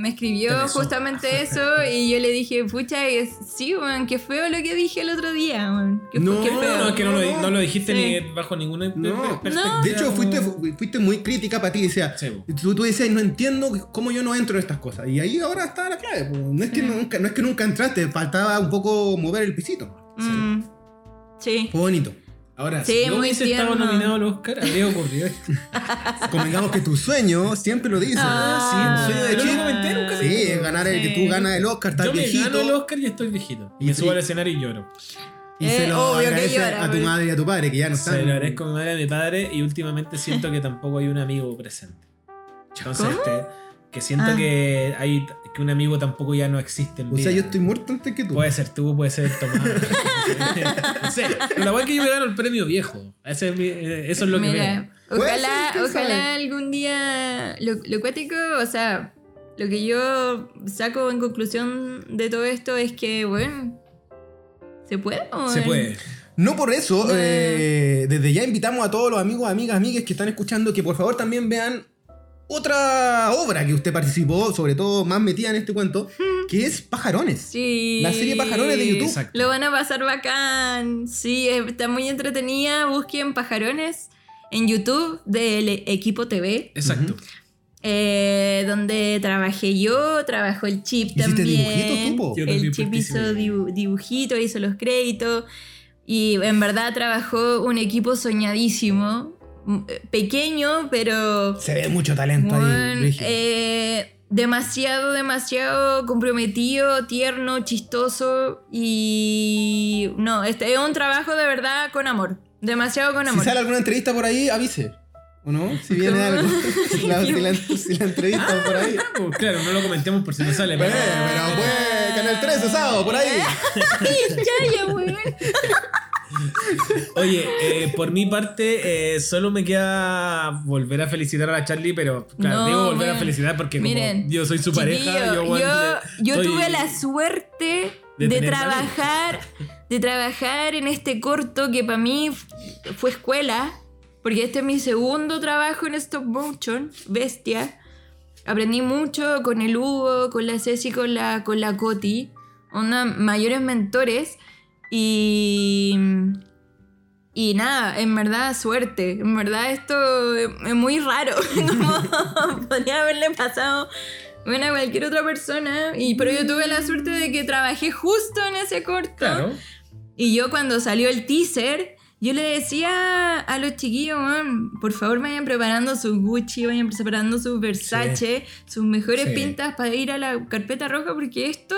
me escribió justamente *laughs* eso y yo le dije, pucha, es- sí, man, qué feo lo que dije el otro día, man. Qué, No, qué No, feo. no, es que no, lo, no lo dijiste Sí. ni bajo ninguna per- No. perspectiva. de hecho fuiste, fuiste muy crítica para ti, decía, Sí, po. tú, tú decías, no entiendo cómo yo no entro en estas cosas. Y ahí ahora está la clave, pues. no, es que nunca, no es que nunca entraste, faltaba un poco mover el pisito. Mm, sí. Fue bonito. Ahora, Sí, si yo hubiese estado nominado al Oscar, habría ocurrido esto. *laughs* Convengamos que tu sueño, siempre lo dices. Ah, sí, el sueño de comenté, nunca Sí, es ganar el que tú ganas el Oscar, estás Yo me viejito. gano el Oscar y estoy viejito. Y me sí. subo al escenario y lloro. Y Eh, se lo obvio que agradece llora, a tu madre y a tu padre, que ya no Se están. lo agradezco a mi madre y a mi padre y últimamente siento que tampoco hay un amigo presente. *laughs* Entonces, ¿Cómo? este, que siento Ah. que hay que un amigo tampoco ya no existe en O sea, yo estoy muerto antes que tú. Puede ser tú, puede ser Tomás. *laughs* no sé. La verdad es que yo me gano el premio viejo. Ese es mi- eh, eso es lo que veo. Ojalá, ojalá sabe. algún día. Lo, lo cuático, o sea, lo que yo saco en conclusión de todo esto es que, bueno. Se puede, Se puede. No por eso, eh, desde ya invitamos a todos los amigos, amigas, amigues que están escuchando que por favor también vean otra obra que usted participó, sobre todo más metida en este cuento, que es Pajarones. Sí. La serie Pajarones de YouTube. Exacto. Lo van a pasar bacán. Sí, eh, está muy entretenida. Busquen Pajarones en YouTube del equipo TV. Exacto. eh, donde trabajé yo, trabajó el chip ¿Hiciste también. dibujitos tú, El también chip hizo dibu- dibujitos, hizo los créditos. Y en verdad trabajó un equipo soñadísimo. M- Pequeño, pero Se ve mucho talento ahí. bueno, Brígido. eh, demasiado, demasiado comprometido, tierno, chistoso y no, este es un trabajo de verdad con amor, demasiado con si amor. sale alguna entrevista por ahí, avise. ¿O no? Si viene ¿Cómo? algo. *laughs* si, la, si la- si la entrevista por ahí. Pues claro, no lo comentemos por si no sale. Bueno, pero- pero pues, Canal 13, sábado, por ahí. Ay, *laughs* ya, ya, weón. Oye, eh, por mi parte, eh, solo me queda volver a felicitar a la Charlie, pero claro, No, digo volver a bueno. felicitar porque como Miren, yo soy su pareja, yo, yo, yo estoy- tuve la suerte de de, trabajar, de trabajar en este corto que para mí fue escuela, porque este es mi segundo trabajo en stop motion, bestia. Aprendí mucho con el Hugo, con la Ceci, con la, con la Coti, una mayores mentores y y nada, en verdad suerte, en verdad esto es muy raro, *laughs* como *laughs* podría haberle pasado bueno, a cualquier otra persona, y, pero yo tuve la suerte de que trabajé justo en ese corto. Claro. Y yo cuando salió el teaser, yo le decía a los chiquillos, "Weón, por favor vayan preparando sus Gucci, vayan preparando sus Versace, sus mejores Sí. pintas para ir a la carpeta roja, porque esto,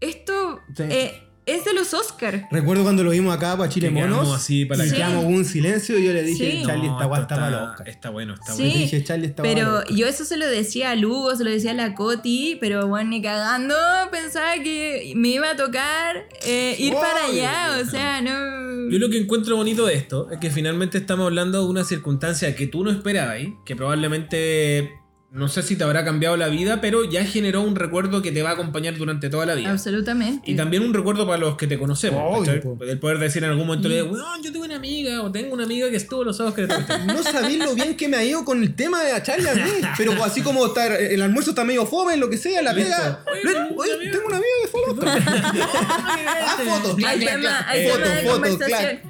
esto Sí. eh, es de los Oscars. Recuerdo cuando lo vimos acá para Chile Que quedamos Monos. así para la y Sí. quedamos un silencio y yo le dije, Sí. Charlie, No, esta guay está para los Oscar. Está bueno, está Sí. Le bueno. dije, Charlie, está para Pero Oscar. yo eso se lo decía a Lugo, se lo decía a la Coti, pero bueno, ni cagando pensaba que me iba a tocar eh, ir para allá, o sea, no... Yo lo que encuentro bonito de esto es que finalmente estamos hablando de una circunstancia que tú no esperabas, ¿eh? que probablemente no sé si te habrá cambiado la vida, pero ya generó un recuerdo que te va a acompañar durante toda la vida. Absolutamente. Y también un recuerdo para los que te conocemos. Obvio. El poder decir en algún momento, Mm. "Weón, yo tengo una amiga o tengo una amiga que estuvo los sábados que *laughs* No sabéis lo bien que me ha ido con el tema de Charlie a mí. Pero así como estar, el almuerzo está medio fome, lo que sea, la pega. Oye, Oye, tengo una amiga. que fue Oscar. *laughs* *laughs* Ah, fotos, hay Fotos,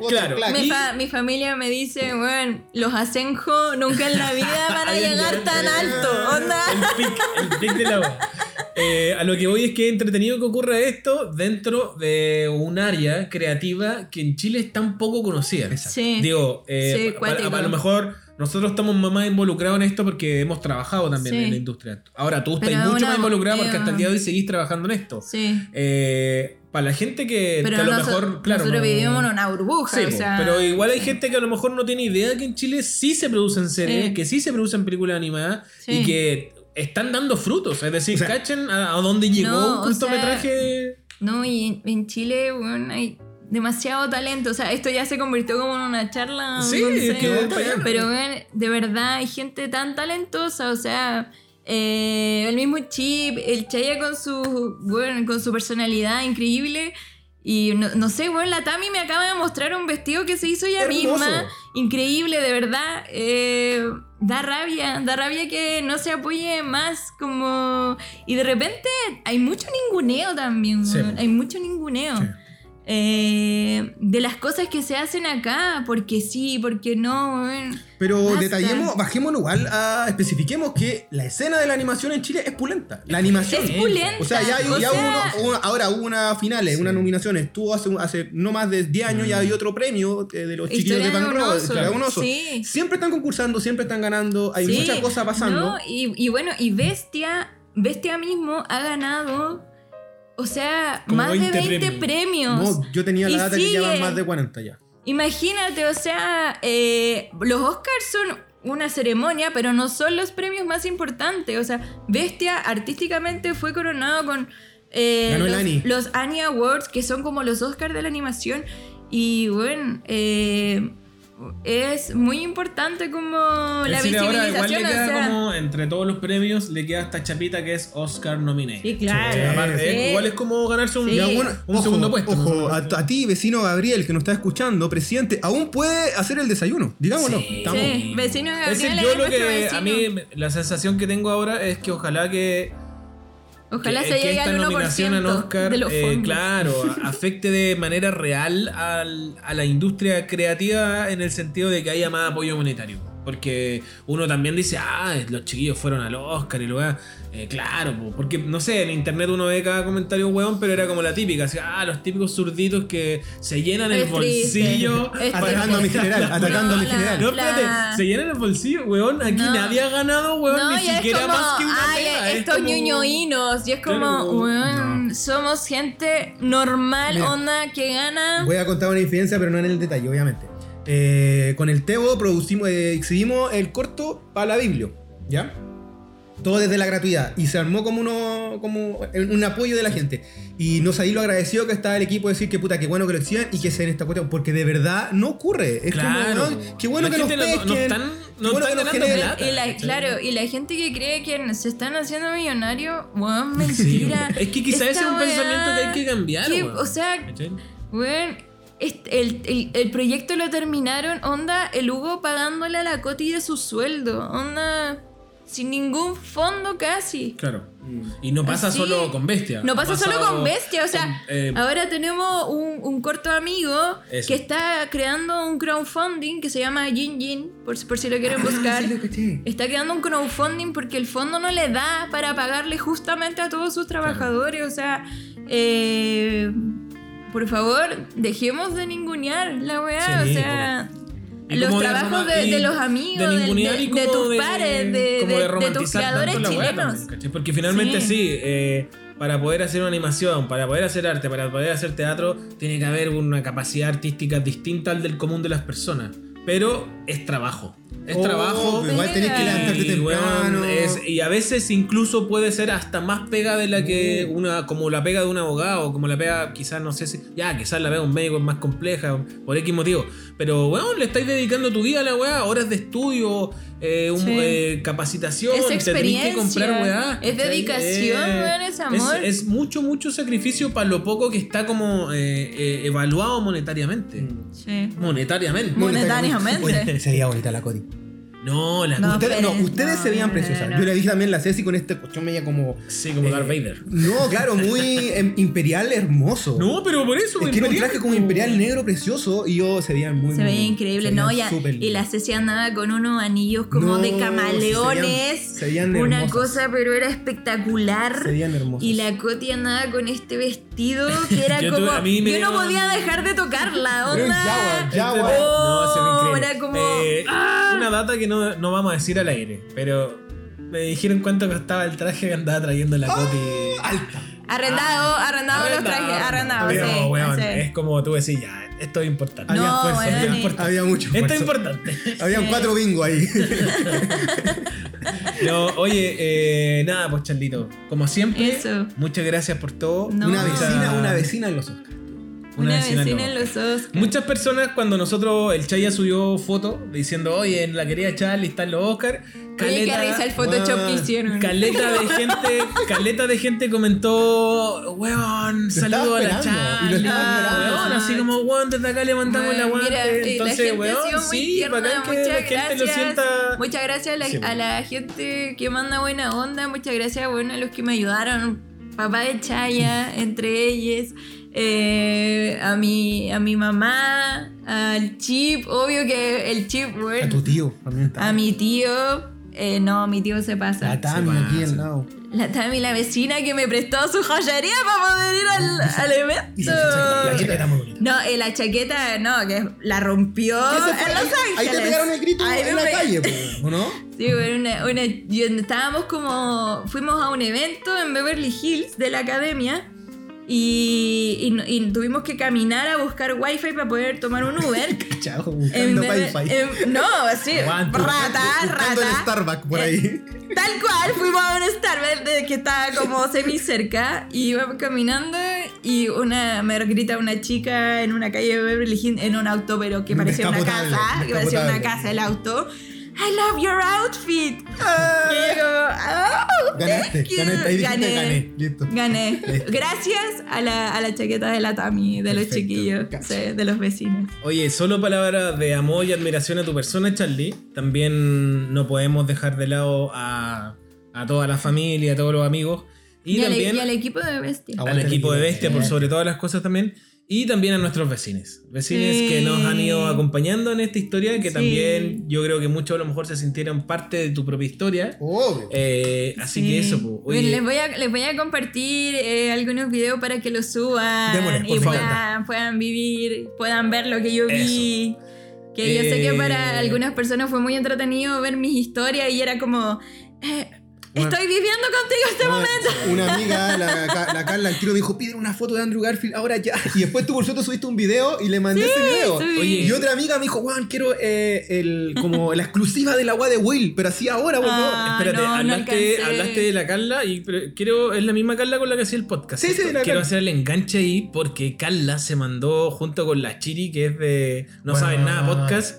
Claro. Mi, fa- mi familia me dice, bueno, los Asenjo nunca en la vida van a llegar tan alto, onda. El pic, el pic de la wea. Eh, a lo que voy es que es entretenido que ocurra esto dentro de un área creativa que en Chile es tan poco conocida. Sí. Digo, eh, Sí, a, a lo mejor nosotros estamos más involucrados en esto porque hemos trabajado también Sí. en la industria. Ahora tú estás mucho una- más involucrado porque eh, hasta el día de hoy seguís trabajando en esto. Sí. Para la gente que, Pero que a lo noso- mejor, claro. nosotros no- vivimos en una burbuja, Sí, o sea... pero igual hay gente que a lo mejor no tiene idea que en Chile sí se producen series, Sí. que sí se producen películas animadas Sí. y que están dando frutos. Es decir, O sea, cachen a, a dónde llegó No, un o cortometraje. No, y en, Chile, bueno, hay demasiado talento. O sea, esto ya se convirtió como en una charla. Sí, no es sé, que. Pero, bueno, de verdad, hay gente tan talentosa. O sea, eh, el mismo Chip, el Chaya con su, bueno, con su personalidad increíble. Y no, no sé, bueno, la Tami me acaba de mostrar un vestido que se hizo ella Hermoso. misma. Increíble, de verdad. Eh, da rabia, da rabia que no se apoye más como... Y de repente hay mucho ninguneo también, Sí. hay mucho ninguneo. Sí. Eh, de las cosas que se hacen acá, porque sí, porque no. Pero Basta. detallemos, bajémoslo igual, a, especifiquemos que la escena de la animación en Chile es pulenta. La animación. Es pulenta. O sea, ya, hay- O ya sea, hubo uno- una- ahora hubo una finales, Sí. unas nominaciones. Tuvo hace, hace no más de 10 años ya hay otro premio eh, de los chiquillos Historia de oso. Sí. Siempre están concursando, siempre están ganando, hay Sí. muchas cosas pasando. No, y, y bueno, y Bestia, Bestia mismo ha ganado o sea, Como más de 20 20 premios. premios. No, yo tenía la Y data que sigue. llevan más de 40 ya. Imagínate, o sea, eh, los Oscars son una ceremonia, pero no son los premios más importantes. O sea, Bestia artísticamente fue coronado con eh, los, Annie. los Annie Awards, que son como los Oscars de la animación. Y bueno, eh, es muy importante como la cine ahora igual le visibilización. o queda sea, como, entre todos los premios, le queda esta chapita que es Oscar nominated. Sí, claro. Sí, Aparte, Sí. es- igual es como ganarse un, Sí. Un ojo, segundo puesto. Ojo, ¿no? a, a ti, vecino Gabriel, que nos está escuchando, presidente, aún puede hacer el desayuno. Digámoslo. Sí. Estamos- Sí, vecino Es Gabriel decir, es yo lo que vecino. a mí me- la sensación que tengo ahora es que ojalá que Ojalá que, se llegue al 1% nominación al Oscar, de los eh, claro, *laughs* afecte de manera real al- a la industria creativa en el sentido de que haya más apoyo monetario. Porque uno también dice, ah, los chiquillos fueron al Oscar y lo va. Eh, claro, po, porque no sé, en internet uno ve cada comentario hueón, pero era como la típica, así, ah, los típicos zurditos que se llenan el Es triste. bolsillo. Es Atacando a mi general, *laughs* atacando a mi general. No, La- espérate, se llenan el bolsillo, weón. Aquí No. nadie ha ganado, weón, No, ni es siquiera como, más que una ay, pega, es estos como- ñoñoínos. Y es como, Claro, weón, somos gente normal, Mira. onda, que gana. Voy a contar una infidencia, pero no en el detalle, obviamente. Eh, con el Tebo producimos, eh, exhibimos el corto para la Biblia, ¿ya? Todo desde la gratuidad. Y se armó como uno, como un apoyo de la gente. Y nos ahí lo agradeció que estaba el equipo decir que puta, qué bueno que lo exhiban y que se den esta cuestión. Porque de verdad no ocurre. Es Claro. como, weón, qué bueno La que nos gente no- no pesquen. están- no bueno están que nos plata. Y la, claro, y la gente que cree que se están haciendo millonarios, weón, mentira. Es que quizás ese es un weá, pensamiento que hay que cambiar, que. O sea, weón, este- el, el- el proyecto lo terminaron, onda, el Hugo pagándole a la Coti de su sueldo, onda, sin ningún fondo casi. Claro. Y no pasa Así. solo con Bestia. No pasa solo con Bestia, o sea, con, eh, ahora tenemos un, un corto amigo Eso. que está creando un crowdfunding que se llama Jin Jin, por, por si lo quieren Ah, buscar. sí, lo. Está creando un crowdfunding porque el fondo no le da para pagarle justamente a todos sus trabajadores. O sea, eh, por favor, dejemos de ningunear la weá. Sí, o sea, los de trabajos de, los amigos, de tus pares, de, tus creadores chilenos. Porque finalmente Sí. sí, eh, para poder hacer una animación, para poder hacer arte, para poder hacer teatro, tiene que haber una capacidad artística distinta al del común de las personas. Pero es trabajo. Es Oh, trabajo. pero igual tenés que levantarte Y, temprano. es- y a veces incluso puede ser hasta más pega de la que una, como la pega de un abogado, como la pega, quizás no sé si, ya, quizás la pega de un médico es más compleja, por X motivo. Pero weón, le estáis dedicando tu vida a la weá, horas de estudio, eh, un- Sí. eh, capacitación, Es te tenés que experiencia, comprar weá. es dedicación, weón, es amor. Es, mucho, mucho sacrificio para lo poco que está como eh, eh, evaluado monetariamente. Sí. Monetariamente. Monetariamente. Oye, se veía bonita la Cody. No, la No, Ustedes, no, ustedes no, se veían preciosas. no. Yo le dije también la Ceci con este cuestión media como. Sí, como eh, Darth Vader. No, claro, muy em, imperial hermoso. No, pero por eso. Es que era un traje como imperial negro precioso y yo se veían muy Se muy- veía increíble, se ¿no? veían Ya, y la Ceci andaba con unos anillos como No, de camaleones. se veían- se veían una cosa, pero era espectacular. Se veían hermosos. Y la Coti andaba con este vestido que era *laughs* Yo como. tuve- a mí me yo no podía dejar de tocarla, onda. jaguar, jaguar. No, se ve Oh, increíble. era como- Eh, ¡Ah! Una data que no, no vamos a decir al aire, pero me dijeron cuánto costaba el traje que andaba trayendo la Coti. Alta. Arrendado, arrendado los trajes, arrendado, Pero, sí. weón, sí. es como tú decís, ya, esto es importante. No, Había. Había mucho Esto es esfuerzo. importante. Habían Sí. cuatro bingo ahí. *laughs* No, oye, eh, nada, pues Charlito. Como siempre, Eso. muchas gracias por todo. No. Una vecina, una vecina en los Oscars. Una vecina vecina no. en los Oscars. Muchas personas cuando nosotros, el Chaya subió foto diciendo, oye, en la querida Charlie están los Oscar. Oye, qué risa el Photoshop que weón, hicieron. Caleta de *laughs* gente, caleta de gente comentó, weón, saludo a la y Charlie. estaba esperando. weón, así como, weón, desde acá le mandamos Bueno, la guante. mira, eh, la Entonces, ha weón, sido muy sí, tierna, bacán que muchas la gente lo gracias. sienta. Muchas gracias a la, Sí, a la gente que manda buena onda. Muchas gracias bueno, a los que me ayudaron. Papá de Chaya, entre ellos. Eh, a, mi, a mi mamá, al Chip. Obvio que el Chip, A bueno. tu tío también está. A mi tío. eh, no, mi tío se pasa. La Tami aquí al lado. La Tami, la vecina que me prestó su joyería para poder ir al, al Y evento. la chaqueta- la chaqueta era muy bonita. No, eh, la chaqueta, no, que la rompió ¿Qué se en? Los Ahí- Ángeles. Ahí te pegaron el grito Ahí en la calle, *laughs* ¿o no? Sí, bueno, una, una, estábamos como, fuimos a un evento en Beverly Hills de la academia y, y y tuvimos que caminar a buscar wifi para poder tomar un Uber. *laughs* Chao, En buscando de- Wi-Fi. en- no, así, Aguante. rata, Buscando rata. Starbucks por ahí. Tal cual, fuimos a un Starbucks de- que estaba como semi cerca y íbamos caminando y una me grita una chica en una calle de Beverly Hills en un auto pero que parecía una casa, que parecía una casa el auto. I love your outfit. Ah, Y yo como, "Oh, Ganaste, thank you". ganaste, ahí dijiste gané. Listo. Gané. Listo. Gracias a la, a la chaqueta de la Tami, de los chiquillos, sí, de los vecinos. Oye, solo palabras de amor y admiración a tu persona, Charlie. También no podemos dejar de lado a, a toda la familia, a todos los amigos. Y, Y, al, también y al equipo de Bestia. Al equipo de. Bestia, por sobre todas las cosas también. Y también a nuestros vecinos. Vecinos Sí. que nos han ido acompañando en esta historia, que Sí. también yo creo que muchos a lo mejor se sintieron parte de tu propia historia. Obvio. Eh, así Sí. que eso, Oye, les, voy a, les voy a compartir eh, algunos videos para que los suban Démosle, por y puedan, puedan vivir, puedan ver lo que yo vi. Que yo sé que Eh. para algunas personas fue muy entretenido ver mis historias y era como, eh. Estoy viviendo contigo este momento. Una amiga, la, Ca- la Carla, al tiro me dijo, pide una foto de Andrew Garfield ahora ya. Y después tú por suerte subiste un video y le mandé ese video. sí. Oye. Y otra amiga me dijo, Juan, quiero eh, el, como la exclusiva del agua de Will, pero así ahora, favor. Ah, Espérate, no, hablaste, hablaste de la Carla y pero quiero. Es la misma Carla con la que hacía el podcast. Sí, sí, la Quiero Carla. hacer el enganche ahí porque Carla se mandó junto con la Chiri, que es de No Bueno. Saben Nada Podcast.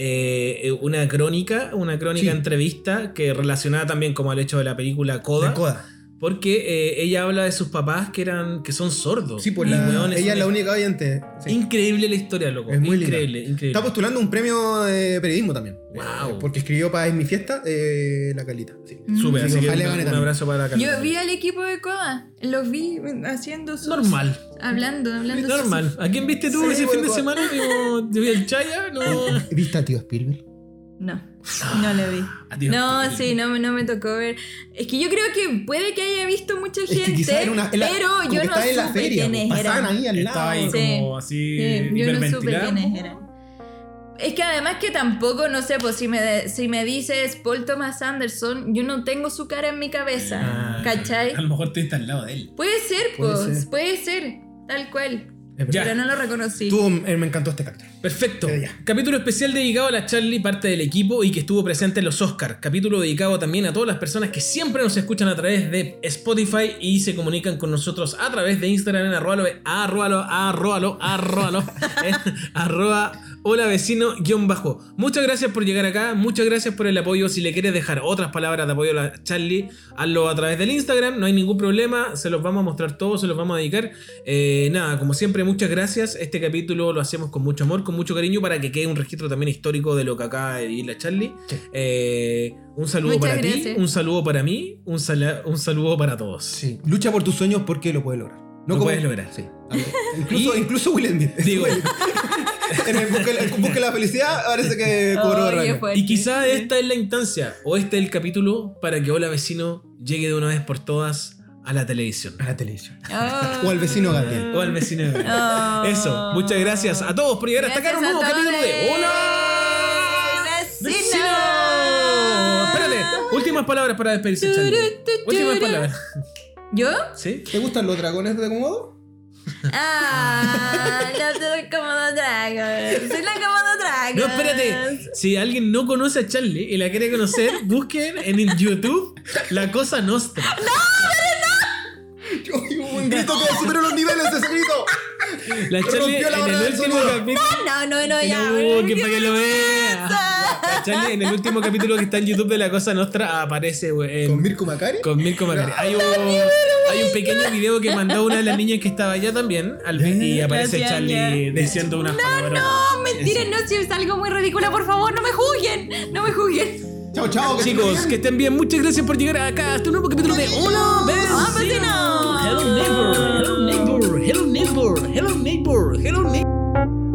Eh, una crónica, una crónica Sí. entrevista que relacionada también como al hecho de la película Coda, De coda. Porque eh, ella habla de sus papás que eran que son sordos. Sí, pues la- weón, ella es la única oyente. Sí. Increíble la historia, loco. Es muy linda. increíble, increíble. Está postulando un premio de periodismo también. Wow. Eh, porque escribió para Es mi fiesta eh, la Calita. Sí. Súper, Así así que un, un abrazo para Carla. Yo vi al equipo de Coda, los vi haciendo sus... Normal. Hablando, hablando. sus- Normal. ¿A quién viste tú Sí, ese bueno, fin de semana? Digo, ¿Yo vi el Chaya? No. *laughs* ¿Viste al tío Spielberg? No, no lo vi. *sighs* Adiós. No, sí, no, me- no me tocó ver. Es que yo creo que puede que haya visto mucha Es que gente, quizás era una. la- pero como yo que no estaba en la supe feria. quiénes pues, eran. ahí al lado. Estaba ahí Sí. como así Sí, yo no supe quiénes eran. Es que además que tampoco, no sé, pues si me, de- si me dices Paul Thomas Anderson, yo no tengo su cara en mi cabeza, Ah, ¿cachai? A lo mejor estuviste al lado de él. Puede ser, Puede pues, ser. puede ser, tal cual. Ya. Pero no lo reconocí. Tú, eh, me encantó este capítulo. Perfecto. Ya. Capítulo especial dedicado a la Charlie, parte del equipo y que estuvo presente en los Oscars. Capítulo dedicado también a todas las personas que siempre nos escuchan a través de Spotify y se comunican con nosotros a través de Instagram en arroba, arroba, en arroba *laughs* hola vecino guion bajo. Muchas gracias por llegar acá, muchas gracias por el apoyo. Si le quieres dejar otras palabras de apoyo a la Charlie, hazlo a través del Instagram, no hay ningún problema, se los vamos a mostrar todos, se los vamos a dedicar. Eh, nada, como siempre, muchas gracias. Este capítulo lo hacemos con mucho amor, con mucho cariño para que quede un registro también histórico de lo que acaba de vivir la Charlie. Eh, un saludo Muchas para ti, un saludo para mí, un, saludo para todos. Sí. Lucha por tus sueños porque lo puedes lograr. Lo puedes lograr. Sí. Incluso, incluso Will Smith. Digo, *laughs* en el busque, el busque la felicidad parece que cobró fuerte. y quizá esta es la instancia o este es el capítulo para que Hola Vecino llegue de una vez por todas a la televisión. A la televisión. Oh. O al vecino Gabriel. O al vecino. Oh. Eso, muchas gracias a todos por llegar hasta acá un nuevo capítulo de. Hola ¡Vecino! Vecino. Espérate, últimas palabras para despedirse. Últimas palabras. ¿Yo? ¿Sí? ¿Te gustan los dragones de Komodo? Ah, no soy Komodo Dragon. Soy la Komodo Dragon. No, espérate. Si alguien no conoce a Charlie y la quiere conocer, busquen en YouTube La Cosa Nostra. Yo oí un grito que superó los niveles de ese grito. La Charlie la en el último capítulo. No, no, no, ya. No, que para que lo vea. La Charlie en el último capítulo que está en YouTube de La Cosa Nostra aparece güey, ¿Con Mirko Macari? Con Mirko Macari. Hay un, hay un pequeño video que mandó una de las niñas que estaba allá también. al- y aparece Gracias, Charlie ya. diciendo unas palabras. No, mentira, no, si es algo muy ridículo, por favor, no me juzguen. No me juzguen. Chao, chao. Chicos, que estén bien. Muchas gracias por llegar acá hasta un nuevo capítulo de Hola, ah, vecino. Hello neighbor. Hello neighbor. Hello neighbor. Hello neighbor. Hello neighbor.